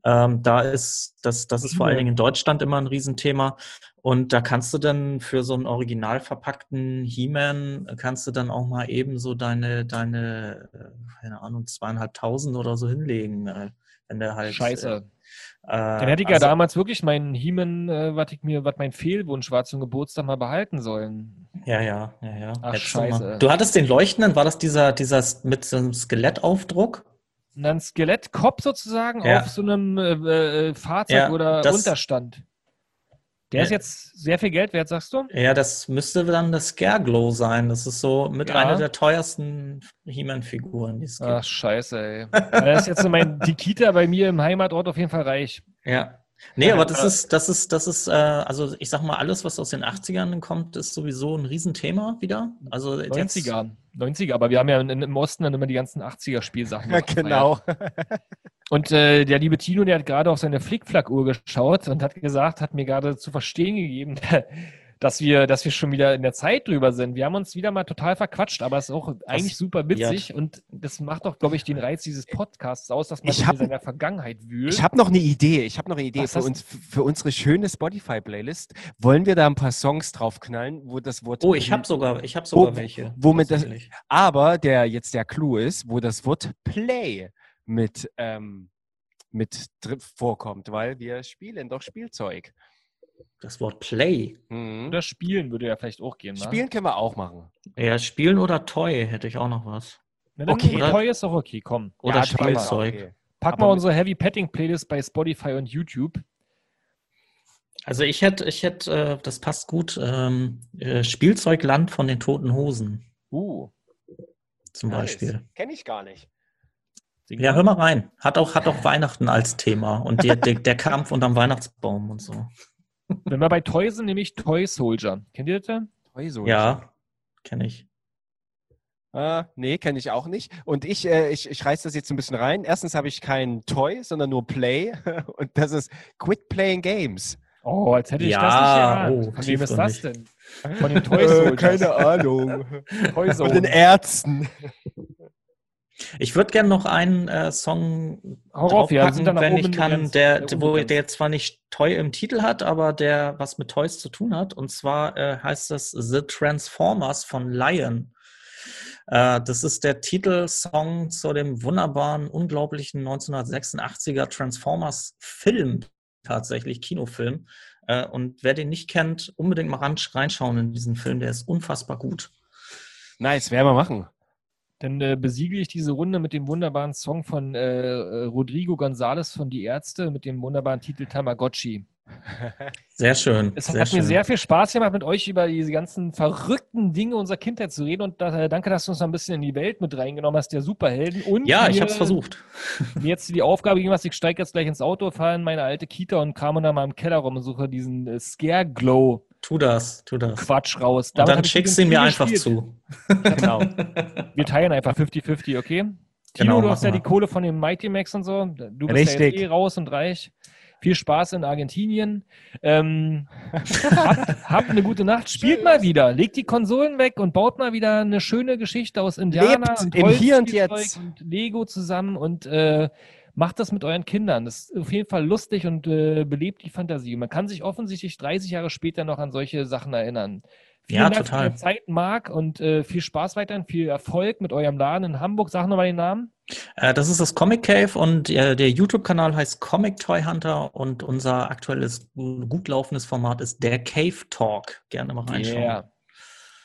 Ähm, da ist, das, das ist vor allen. Dingen in Deutschland immer ein Riesenthema. Und da kannst du dann für so einen original verpackten He-Man, äh, kannst du dann auch mal eben so deine, deine, äh, keine Ahnung, zweieinhalbtausend oder so hinlegen, äh, wenn der halt. Scheiße. Äh, Dann hätte ich ja also- damals wirklich meinen He-Man, äh, was ich mir, was mein Fehlwunsch war zum Geburtstag mal behalten sollen. Ja, ja, ja, ja. Ach, Hättest du scheiße. Du hattest den leuchtenden, war das dieser, dieser mit so einem Skelettaufdruck? Dann Skelettkopf sozusagen Ja. auf so einem äh, Fahrzeug Ja, oder das- Unterstand. Der ist Ja. jetzt sehr viel Geld wert, sagst du? Ja, das müsste dann das Scareglow sein. Das ist so mit Ja. einer der teuersten He-Man-Figuren, die es gibt. Ach, scheiße, ey. Das ist jetzt so mein, die Kita bei mir im Heimatort auf jeden Fall reich. Ja. Nee, aber das ist, das ist, das ist, äh, also ich sag mal, alles, was aus den 80ern kommt, ist sowieso ein Riesenthema wieder. Also jetzt, 90er. 90er, aber wir haben ja in, im Osten dann immer die ganzen 80er-Spielsachen. ja, genau. Und äh, der liebe Tino, der hat gerade auf seine Flickflack-Uhr geschaut und hat gesagt, hat mir gerade zu verstehen gegeben, dass wir, dass wir schon wieder in der Zeit drüber sind. Wir haben uns wieder mal total verquatscht, aber es ist auch eigentlich super witzig und das macht doch, glaube ich, den Reiz dieses Podcasts aus, dass man Ich sich hab- in seiner Vergangenheit wühlt. Ich habe noch eine Idee. Ich habe noch eine Idee Was für uns, für unsere schöne Spotify-Playlist. Wollen wir da ein paar Songs draufknallen, wo das Wort. Oh, ich habe sogar, ich habe sogar Wo- welche. womit das-. Aber der jetzt der Clou ist, wo das Wort Play mit, ähm, mit drin vorkommt, weil wir spielen doch Spielzeug. Das Wort Play. Mhm. Oder spielen würde ja vielleicht auch gehen. Ne? Spielen können wir auch machen. Ja, Spielen oder Toy hätte ich auch noch was. Na, dann Okay. Toy ist doch okay, komm. Oder Ja, Spielzeug. okay. Pack Aber mal unsere Heavy Petting Playlist bei Spotify und YouTube. Also ich hätte, ich hätte, äh, das passt gut, ähm, äh, Spielzeugland von den Toten Hosen Uh. zum Beispiel. Kenne ich gar nicht. Ja, hör mal rein. Hat auch, hat auch Weihnachten als Thema und der, der, der Kampf unterm Weihnachtsbaum und so. Wenn wir bei Toy sind, nämlich Toy Soldier. Kennt ihr das? denn? Toy Soldier. Ja, kenne ich. Äh, nee, kenne ich auch nicht. Und ich, äh, ich, ich reiß das jetzt ein bisschen rein. Erstens habe ich kein Toy, sondern nur Play. Und das ist Quit Playing Games. Oh, als hätte ich Ja, das nicht erahnt. oh, Von wem ist das denn? Von den Toy Soldiers. Äh, keine Ahnung. Toy Von den Soldiers. Ärzten. Ich würde gerne noch einen äh, Song Hau rauf, ja, sind draufpacken, wenn oben ich kann, der, äh, wo der zwar nicht Toy im Titel hat, aber der was mit Toys zu tun hat. Und zwar äh, heißt das The Transformers von Lion. Äh, das ist der Titelsong zu dem wunderbaren, unglaublichen 1986er Transformers-Film, tatsächlich Kinofilm. Äh, und wer den nicht kennt, unbedingt mal reinschauen in diesen Film, der ist unfassbar gut. Nice, werden wir machen. Dann äh, besiege ich diese Runde mit dem wunderbaren Song von äh, äh, Rodrigo González von Die Ärzte mit dem wunderbaren Titel Tamagotchi. Sehr schön. Es sehr hat mir schön. sehr viel Spaß gemacht, mit euch über diese ganzen verrückten Dinge unserer Kindheit zu reden. Und da, danke, dass du uns noch ein bisschen in die Welt mit reingenommen hast, der Superhelden. Und Ja, ich mir- habe es versucht. Mir jetzt die Aufgabe gegeben hast, ich steige jetzt gleich ins Auto, fahre in meine alte Kita und kam dann mal im Keller rum und suche diesen äh, Scare Glow Tu das, tu das. Quatsch raus. Und dann schickst du ihn mir einfach zu. Genau. Wir teilen einfach 50-50, okay? Tino, Genau, du hast ja machen die. Kohle von dem Mighty Max und so. Du bist ja Richtig. jetzt eh raus und reich. Viel Spaß in Argentinien. Ähm, habt, habt eine gute Nacht. Spielt mal wieder. Legt die Konsolen weg und baut mal wieder eine schöne Geschichte aus Indianer Lebt und im Hier und Jetzt. und Lego zusammen und äh, macht das mit euren Kindern. Das ist auf jeden Fall lustig und äh, belebt die Fantasie. Man kann sich offensichtlich 30 Jahre später noch an solche Sachen erinnern. Vielen Ja, Dank total. für deine Zeit, Marc, und äh, viel Spaß weiterhin, viel Erfolg mit eurem Laden in Hamburg. Sag nochmal den Namen. Äh, das ist das Comic Cave und äh, der YouTube-Kanal heißt Comic Toy Hunter und unser aktuelles gut laufendes Format ist der Cave Talk. Gerne mal reinschauen. Yeah.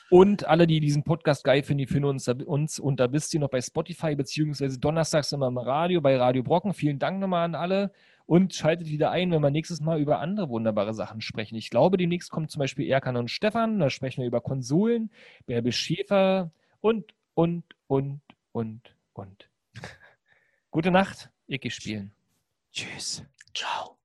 Und alle, die diesen Podcast geil finden, die finden uns, uns unter bist noch bei Spotify, beziehungsweise donnerstags immer im Radio, bei Radio Brocken. Vielen Dank nochmal an alle. Und schaltet wieder ein, wenn wir nächstes Mal über andere wunderbare Sachen sprechen. Ich glaube, demnächst kommt zum Beispiel Erkan und Stefan. Da sprechen wir über Konsolen, Bärbe Schäfer und, und, und, und, und. Gute Nacht. Ich geh spielen. Tschüss. Ciao.